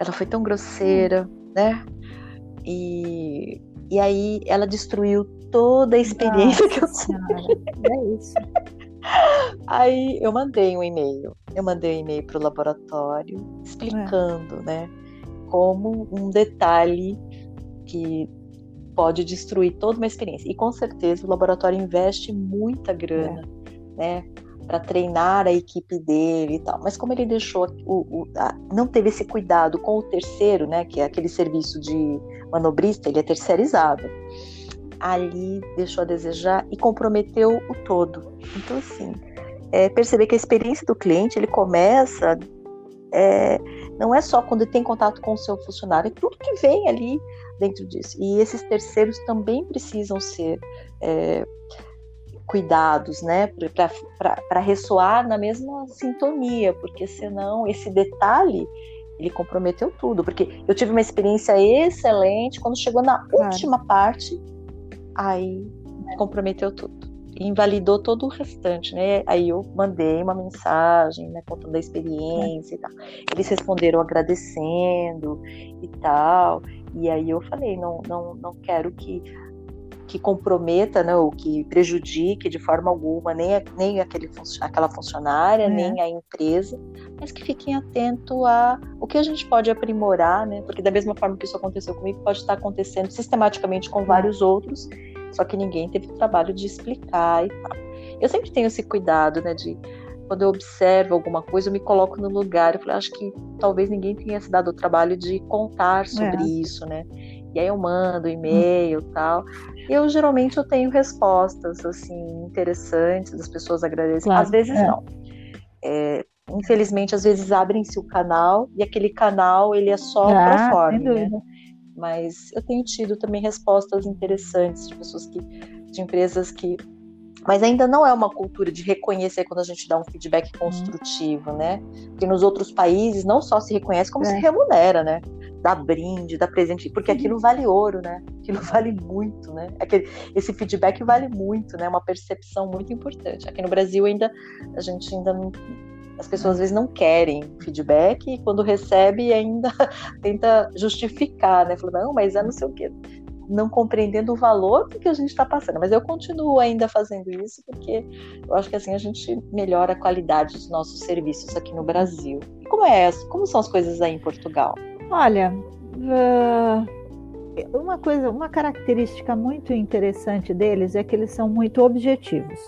Ela foi tão grosseira, né? E, e aí ela destruiu toda a experiência Nossa que eu tinha. É isso. Aí eu mandei um e-mail. Eu mandei um e-mail para o laboratório explicando, é. né, como um detalhe que pode destruir toda uma experiência. E com certeza o laboratório investe muita grana, é. Né, para treinar a equipe dele e tal. Mas como ele deixou o, o a, não teve esse cuidado com o terceiro, né, que é aquele serviço de manobrista, ele é terceirizado ali deixou a desejar e comprometeu o todo. Então, assim, é perceber que a experiência do cliente ele começa é, não é só quando tem contato com o seu funcionário, é tudo que vem ali dentro disso. E esses terceiros também precisam ser é, cuidados, né, para ressoar na mesma sintonia, porque senão esse detalhe ele comprometeu tudo. Porque eu tive uma experiência excelente quando chegou na claro. última parte aí comprometeu tudo. Invalidou todo o restante, né? Aí eu mandei uma mensagem, né, contando a experiência é. e tal. Eles responderam agradecendo e tal. E aí eu falei, não, não, não quero que que comprometa, né, ou que prejudique de forma alguma nem, a, nem aquele, aquela funcionária, é. nem a empresa, mas que fiquem atentos a o que a gente pode aprimorar, né, porque da mesma forma que isso aconteceu comigo, pode estar acontecendo sistematicamente com vários outros, só que ninguém teve o trabalho de explicar e tal. Eu sempre tenho esse cuidado, né, de quando eu observo alguma coisa, eu me coloco no lugar. Eu falei, acho que talvez ninguém tenha se dado o trabalho de contar sobre é. isso, né? E aí eu mando e-mail e tal. Eu geralmente eu tenho respostas assim interessantes, as pessoas agradecem. Claro, Às vezes é. não. É, infelizmente, às vezes abrem-se o canal e aquele canal ele é só ah, pro forma, né? Mas eu tenho tido também respostas interessantes de pessoas que, de empresas que mas ainda não é uma cultura de reconhecer quando a gente dá um feedback uhum. construtivo, né? Porque nos outros países não só se reconhece, como é. se remunera, né? Dá brinde, dá presente, porque aquilo vale ouro, né? Aquilo vale muito, né? Aquele, esse feedback vale muito, né? Uma percepção muito importante. Aqui no Brasil ainda a gente ainda não, as pessoas às vezes não querem feedback e quando recebe ainda tenta justificar, né? Falando, não, mas é não sei o quê. Não compreendendo o valor do que a gente está passando. Mas eu continuo ainda fazendo isso porque eu acho que assim a gente melhora a qualidade dos nossos serviços aqui no Brasil. E como é Como são as coisas aí em Portugal? Olha, uma coisa, uma característica muito interessante deles é que eles são muito objetivos.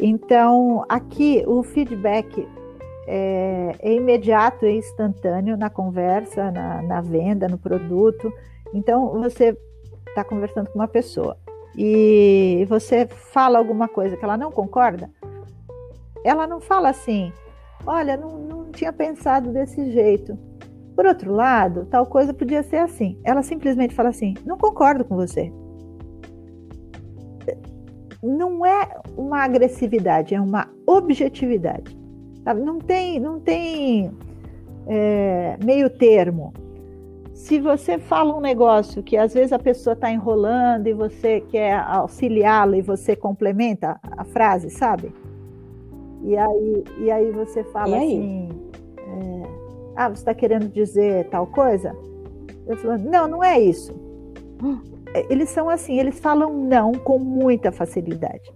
Então, aqui o feedback é, é imediato, é instantâneo na conversa, na, na venda, no produto. Então, você está conversando com uma pessoa e você fala alguma coisa que ela não concorda, ela não fala assim, olha, não, não tinha pensado desse jeito. Por outro lado, tal coisa podia ser assim. Ela simplesmente fala assim, não concordo com você não é uma agressividade, é uma objetividade. Sabe? Não tem, não tem é, meio termo. Se você fala um negócio que às vezes a pessoa está enrolando e você quer auxiliá-la e você complementa a frase, sabe? E aí, e aí você fala assim: é, Ah, você está querendo dizer tal coisa? Eu falo, não, não é isso. Hum eles são assim, eles falam não com muita facilidade.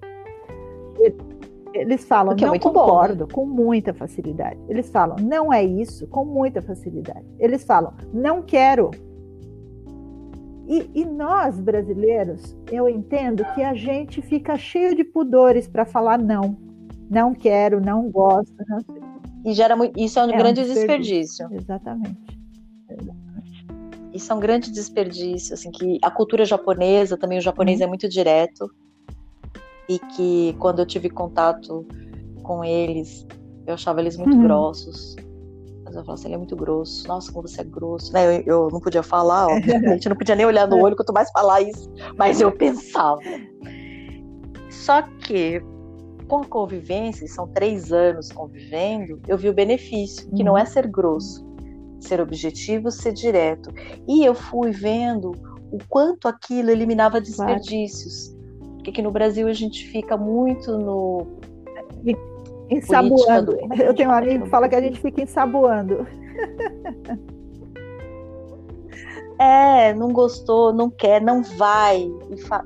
Eles falam é não concordo bom, né? com muita facilidade. Eles falam não é isso com muita facilidade. Eles falam não quero. E, e nós brasileiros, eu entendo que a gente fica cheio de pudores para falar não. Não quero, não gosto. Não... E gera muito, isso é um é grande um desperdício. desperdício. Exatamente. Isso é um grande desperdício, assim, que a cultura japonesa, também o japonês uhum. é muito direto, e que quando eu tive contato com eles, eu achava eles muito uhum. grossos. Mas eu falava assim, ele é muito grosso. Nossa, como você é grosso. Né? Eu, eu não podia falar, obviamente, eu não podia nem olhar no olho, quanto mais falar isso. Mas eu pensava. Só que, com a convivência, são três anos convivendo, eu vi o benefício, que uhum. não é ser grosso, ser objetivo, ser direto. E eu fui vendo o quanto aquilo eliminava desperdícios. Porque aqui no Brasil a gente fica muito no. Ensaboando. Eu tenho um amigo que fala que a gente fica ensaboando. É, não gostou, não quer, não vai.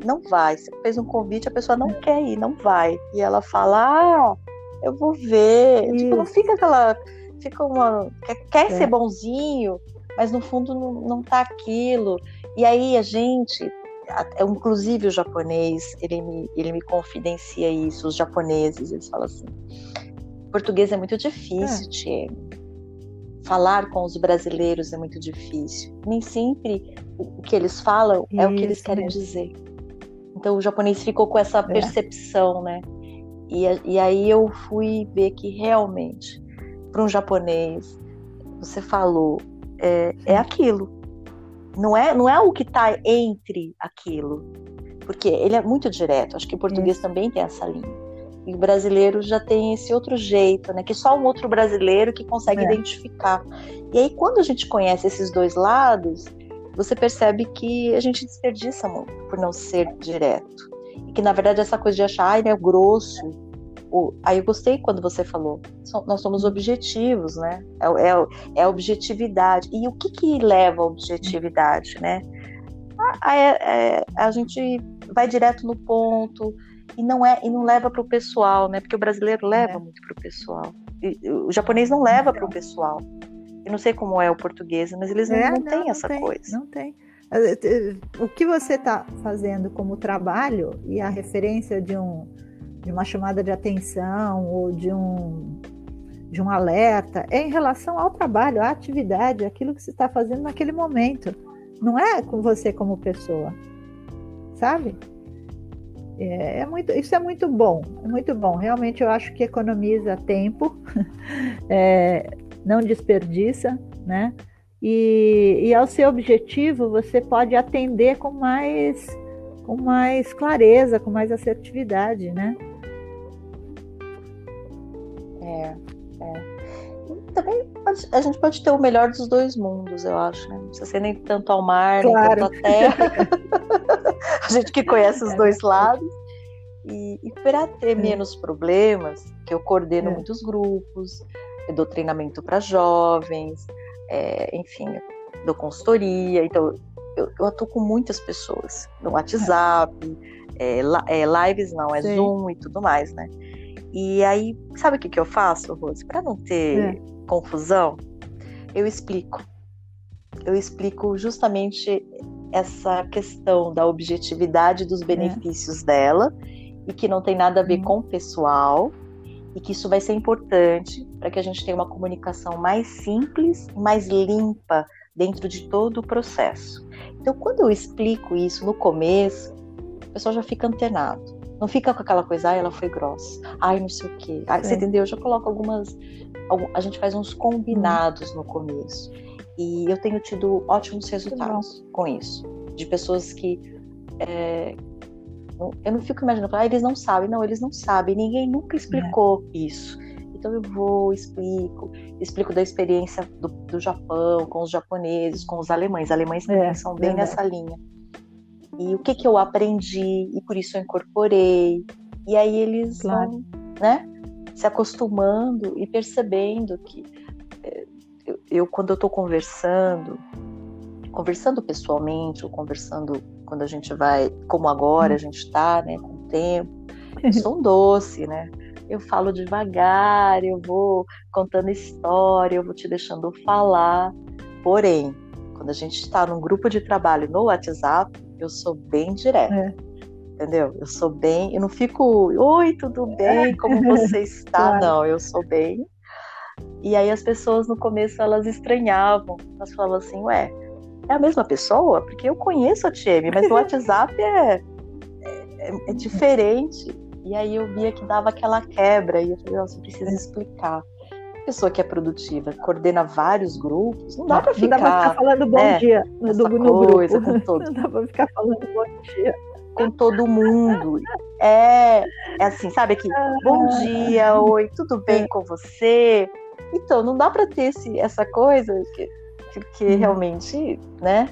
Não vai. Você fez um convite, a pessoa não quer ir, não vai. E ela fala, ah, eu vou ver. Tipo, não fica aquela fica uma. quer, quer é. ser bonzinho, mas no fundo não, não tá aquilo. E aí a gente, inclusive o japonês, ele me, ele me confidencia isso, os japoneses, eles falam assim: português é muito difícil, é. Tiago. Falar com os brasileiros é muito difícil. Nem sempre o que eles falam é o que eles querem mesmo. dizer. Então o japonês ficou com essa é. percepção, né? E, e aí eu fui ver que realmente para um japonês, você falou, é, é aquilo. Não é, não é o que está entre aquilo. Porque ele é muito direto. Acho que o português também tem essa linha. E o brasileiro já tem esse outro jeito, né? Que só um outro brasileiro que consegue é. identificar. E aí, quando a gente conhece esses dois lados, você percebe que a gente desperdiça muito por não ser direto. E que, na verdade, essa coisa de achar, ai, né, grosso, o, aí eu gostei quando você falou, nós somos objetivos, né? É, é, é a objetividade. E o que, que leva à objetividade, né? A, é, é, a gente vai direto no ponto e não é e não leva para o pessoal, né? Porque o brasileiro leva é. muito para o pessoal. E, o japonês não leva para o pessoal. Eu não sei como é o português, mas eles não, é, não, não têm essa tem, coisa. Não tem. Eh, eh, o que você está fazendo como trabalho e a referência de um de uma chamada de atenção ou de um, de um alerta, é em relação ao trabalho, à atividade, aquilo que você está fazendo naquele momento. Não é com você como pessoa, sabe? É, é, muito, isso é muito bom, é muito bom. Realmente eu acho que economiza tempo, é, não desperdiça, né? E, e ao ser objetivo, você pode atender com mais, com mais clareza, com mais assertividade, né? É. Também a gente pode ter o melhor dos dois mundos, eu acho, né? Não precisa ser nem tanto ao mar, claro. nem tanto à terra. a gente que conhece os é. dois lados. E, e para ter é. menos problemas, que eu coordeno é. muitos grupos, eu dou treinamento para jovens, é, enfim, dou consultoria, então eu, eu, atuo com muitas pessoas no WhatsApp, é, é, lives não, é Sim. Zoom e tudo mais, né? E aí, sabe o que, que eu faço, Rose? Para não ter. Confusão, eu explico. Eu explico justamente essa questão da objetividade dos é. benefícios dela e que não tem nada a ver uhum. com o pessoal e que isso vai ser importante para que a gente tenha uma comunicação mais simples mais limpa dentro de todo o processo. Então, quando eu explico isso no começo, o pessoal já fica antenado. Não fica com aquela coisa, ah, ela foi grossa, ai, não sei o quê. Ah, você entendeu? Eu já coloco algumas. A gente faz uns combinados no começo. E eu tenho tido ótimos resultados com isso. De pessoas que é, eu não fico imaginando, ah, eles não sabem. Não, eles não sabem. Ninguém nunca explicou é. isso. Então eu vou, explico, explico da experiência do, do, Japão, com os japoneses, com os alemães. Os alemães também é, são bem nessa linha. E o que que eu aprendi, e por isso eu incorporei. E aí eles claro. vão, né, se acostumando e percebendo que eh, eu, eu quando eu estou conversando, conversando pessoalmente ou conversando quando a gente vai, como agora a gente está, né, com o tempo, eu sou um doce, né? Eu falo devagar, eu vou contando história, eu vou te deixando falar. Porém, quando a gente está num grupo de trabalho no WhatsApp, eu sou bem direta. É. Entendeu? Eu sou bem, eu não fico, oi, tudo bem? É. Como você está? Claro. Não, eu sou bem. E aí as pessoas no começo elas estranhavam, elas falavam assim, ué, é a mesma pessoa? Porque eu conheço a TM, mas o WhatsApp é, é, é, diferente. E aí eu via que dava aquela quebra e eu falei, nossa, eu preciso explicar. A pessoa que é produtiva, coordena vários grupos, não dá para ficar, ficar, falando bom né, dia no, no coisa, grupo. Com todo, não dá para ficar falando bom dia com todo mundo. É, é assim, sabe que bom dia, oi, tudo bem com você? Então, não dá para ter esse, essa coisa que porque uhum. realmente, né?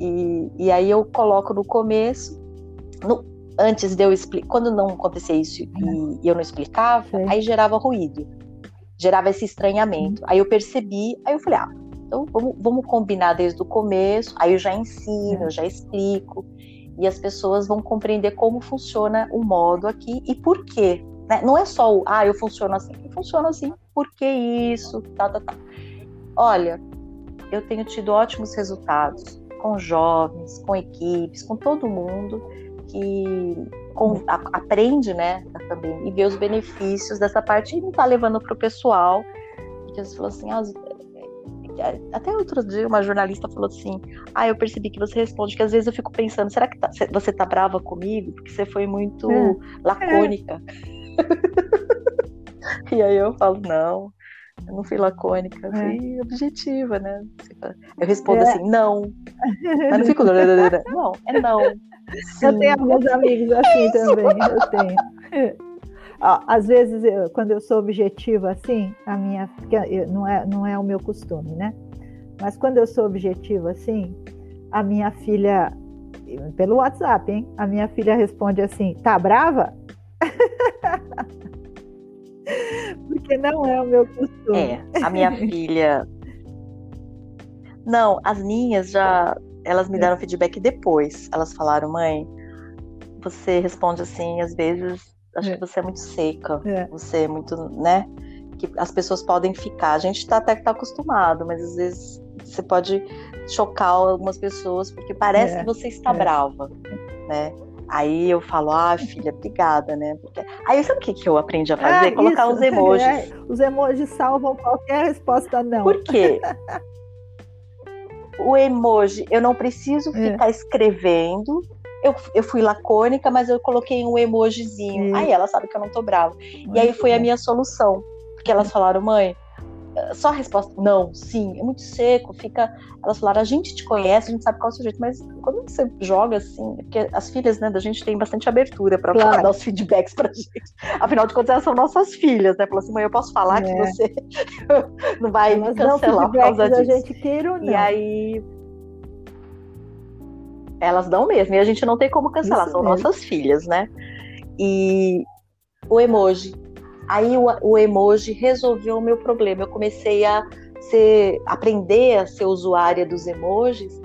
E, e aí eu coloco no começo, no, antes de eu explicar, quando não acontecia isso uhum. e, eu não explicava, Sim. aí gerava ruído, gerava esse estranhamento. Uhum. Aí eu percebi, aí eu falei, ah, então vamos, vamos combinar desde o começo, aí eu já ensino, eu já explico, e as pessoas vão compreender como funciona o modo aqui e por quê. Né? Não é só o, ah, eu funciono assim, eu funciono assim, por que isso, tá, tá, tá. Olha, eu tenho tido ótimos resultados com jovens, com equipes, com todo mundo que com, a, aprende, né, também e vê os benefícios dessa parte e não está levando para o pessoal. Porque você falou assim, ah, até outro dia uma jornalista falou assim: Ah, eu percebi que você responde, que às vezes eu fico pensando, será que tá, você tá brava comigo? Porque você foi muito é. lacônica. É. e aí eu falo, não, eu não fui lacônica, eu é. fui objetiva, né? Eu respondo é. assim, não. Mas não fico. não, é não. Sim. Eu tenho alguns amigos assim também, eu tenho. Às vezes, eu, quando eu sou objetiva assim, a minha. Não é, não é o meu costume, né? Mas quando eu sou objetiva assim, a minha filha, pelo WhatsApp, hein? A minha filha responde assim: tá brava? Porque não é o meu costume. É, a minha filha. Não, as minhas já. Elas me deram feedback depois. Elas falaram, mãe, você responde assim, às vezes, acho é. que você é muito seca. É. Você é muito, né? Que as pessoas podem ficar. A gente tá, até que tá acostumado, mas às vezes você pode chocar algumas pessoas porque parece é. que você está é. brava, né? Aí eu falo, ah, filha, obrigada, né? Porque... Aí sabe o que, que eu aprendi a fazer? É, Colocar isso. os emojis. É, os emojis salvam qualquer resposta não. Por quê? o emoji, eu não preciso ficar escrevendo, eu, eu fui lacônica, mas eu coloquei um emojizinho. Aí ela sabe que eu não tô brava. e aí foi a minha solução. Porque elas falaram, mãe, só a resposta não, sim, é muito seco, fica. Elas falaram, a gente te conhece, a gente sabe qual é o seu jeito, mas quando você joga assim, porque as filhas né, da gente têm bastante abertura para claro. dar os feedbacks pra gente. Afinal de contas, elas são nossas filhas, né? Falou assim, mãe, eu posso falar é. que você não vai me cancelar por causa disso. A gente queira ou não. E aí. Elas dão mesmo, e a gente não tem como cancelar, Isso são mesmo. nossas filhas, né? E o emoji Aí o, o emoji resolveu o meu problema. Eu comecei a ser, aprender a ser usuária dos emojis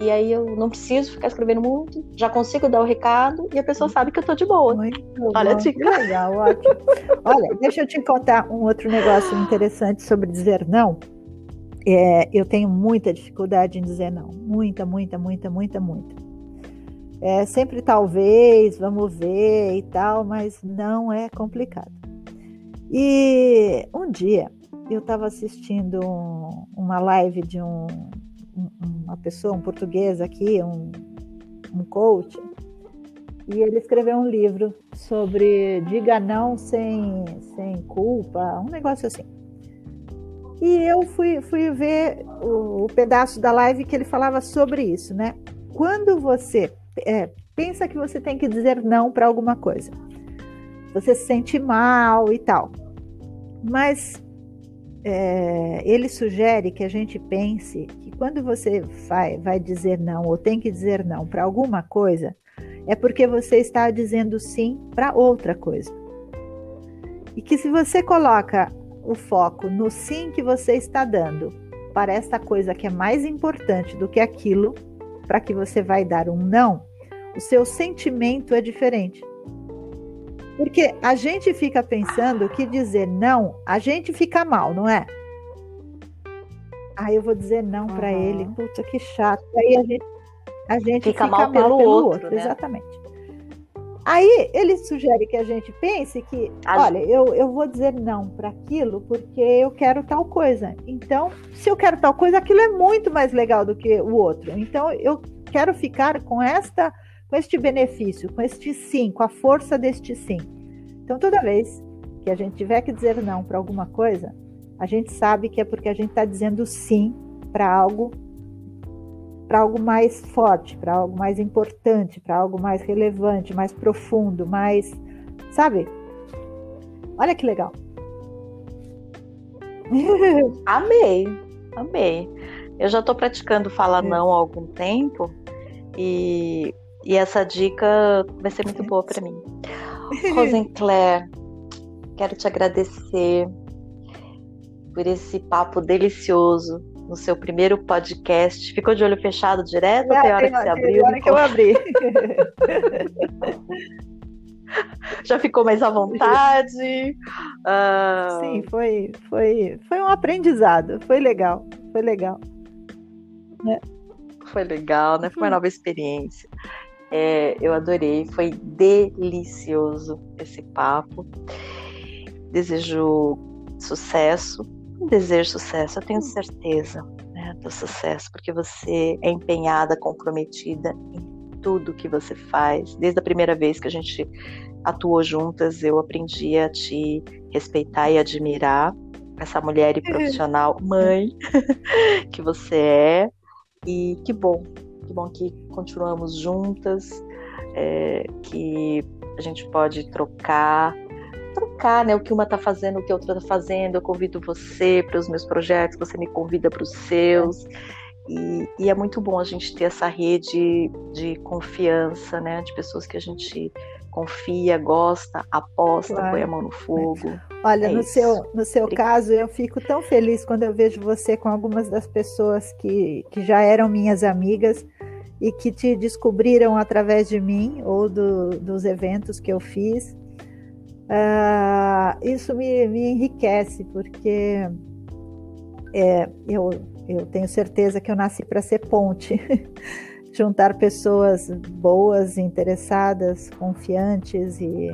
e aí eu não preciso ficar escrevendo muito, já consigo dar o recado e a pessoa sabe que eu tô de boa. Muito Olha, bom, dica. legal, ótimo. Olha, deixa eu te contar um outro negócio interessante sobre dizer não. É, eu tenho muita dificuldade em dizer não, muita, muita, muita, muita, muita. É sempre talvez, vamos ver e tal, mas não é complicado. E um dia eu estava assistindo um, uma live de um, um, uma pessoa, um português aqui, um, um coach, e ele escreveu um livro sobre diga não sem, sem culpa, um negócio assim. E eu fui, fui ver o, o pedaço da live que ele falava sobre isso, né? Quando você é, pensa que você tem que dizer não para alguma coisa, você se sente mal e tal. Mas é, ele sugere que a gente pense que quando você vai, vai dizer não ou tem que dizer não para alguma coisa, é porque você está dizendo sim para outra coisa. E que se você coloca o foco no sim que você está dando para essa coisa que é mais importante do que aquilo para que você vai dar um não, o seu sentimento é diferente. Porque a gente fica pensando que dizer não, a gente fica mal, não é? Aí eu vou dizer não para uhum. ele, puta que chato. Aí a gente, a gente fica, fica mal, mal, pelo, pelo outro, outro né? exatamente. Aí ele sugere que a gente pense que, olha, eu, eu vou dizer não para aquilo porque eu quero tal coisa. Então, se eu quero tal coisa, aquilo é muito mais legal do que o outro. Então, eu quero ficar com esta com este benefício, com este sim, com a força deste sim. Então, toda vez que a gente tiver que dizer não para alguma coisa, a gente sabe que é porque a gente está dizendo sim para algo, para algo mais forte, para algo mais importante, para algo mais relevante, mais profundo, mais, sabe? Olha que legal. amei, amei. Eu já estou praticando falar é. não há algum tempo e e essa dica vai ser muito boa para mim. Rosenclair, quero te agradecer por esse papo delicioso no seu primeiro podcast. Ficou de olho fechado direto até a hora que você abriu? hora que eu abri. Já ficou mais à vontade? Uh... Sim, foi, foi, foi um aprendizado. Foi legal, foi legal. É. Foi legal, né? Foi uma hum. nova experiência. É, eu adorei, foi delicioso esse papo. Desejo sucesso, desejo sucesso, eu tenho certeza né, do sucesso, porque você é empenhada, comprometida em tudo que você faz. Desde a primeira vez que a gente atuou juntas, eu aprendi a te respeitar e admirar essa mulher e profissional mãe que você é. E que bom que bom que continuamos juntas, é, que a gente pode trocar, trocar, né? O que uma está fazendo, o que a outra está fazendo. Eu convido você para os meus projetos, você me convida para os seus. E, e, é muito bom a gente ter essa rede de confiança, né? De pessoas que a gente confia, gosta, aposta, claro. põe a mão no fogo. Olha, é no, seu, no seu caso, eu fico tão feliz quando eu vejo você com algumas das pessoas que, que já eram minhas amigas e que te descobriram através de mim ou do, dos eventos que eu fiz. Uh, isso me, me enriquece, porque é, eu, eu tenho certeza que eu nasci para ser ponte. juntar pessoas boas, interessadas, confiantes e,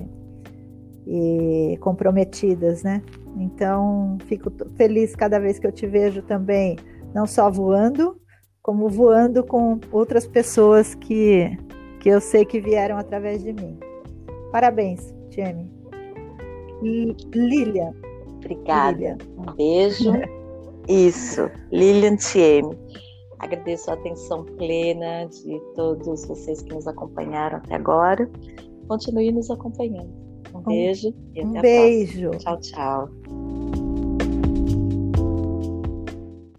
e comprometidas, né? Então, fico feliz cada vez que eu te vejo também, não só voando, como voando com outras pessoas que, que eu sei que vieram através de mim. Parabéns, Tieme. Lilian. Obrigada. Lilian. Um beijo. Isso, Lilian Tieme. Agradeço a atenção plena de todos vocês que nos acompanharam até agora. Continue nos acompanhando. Um beijo e até um beijo. Tchau, tchau.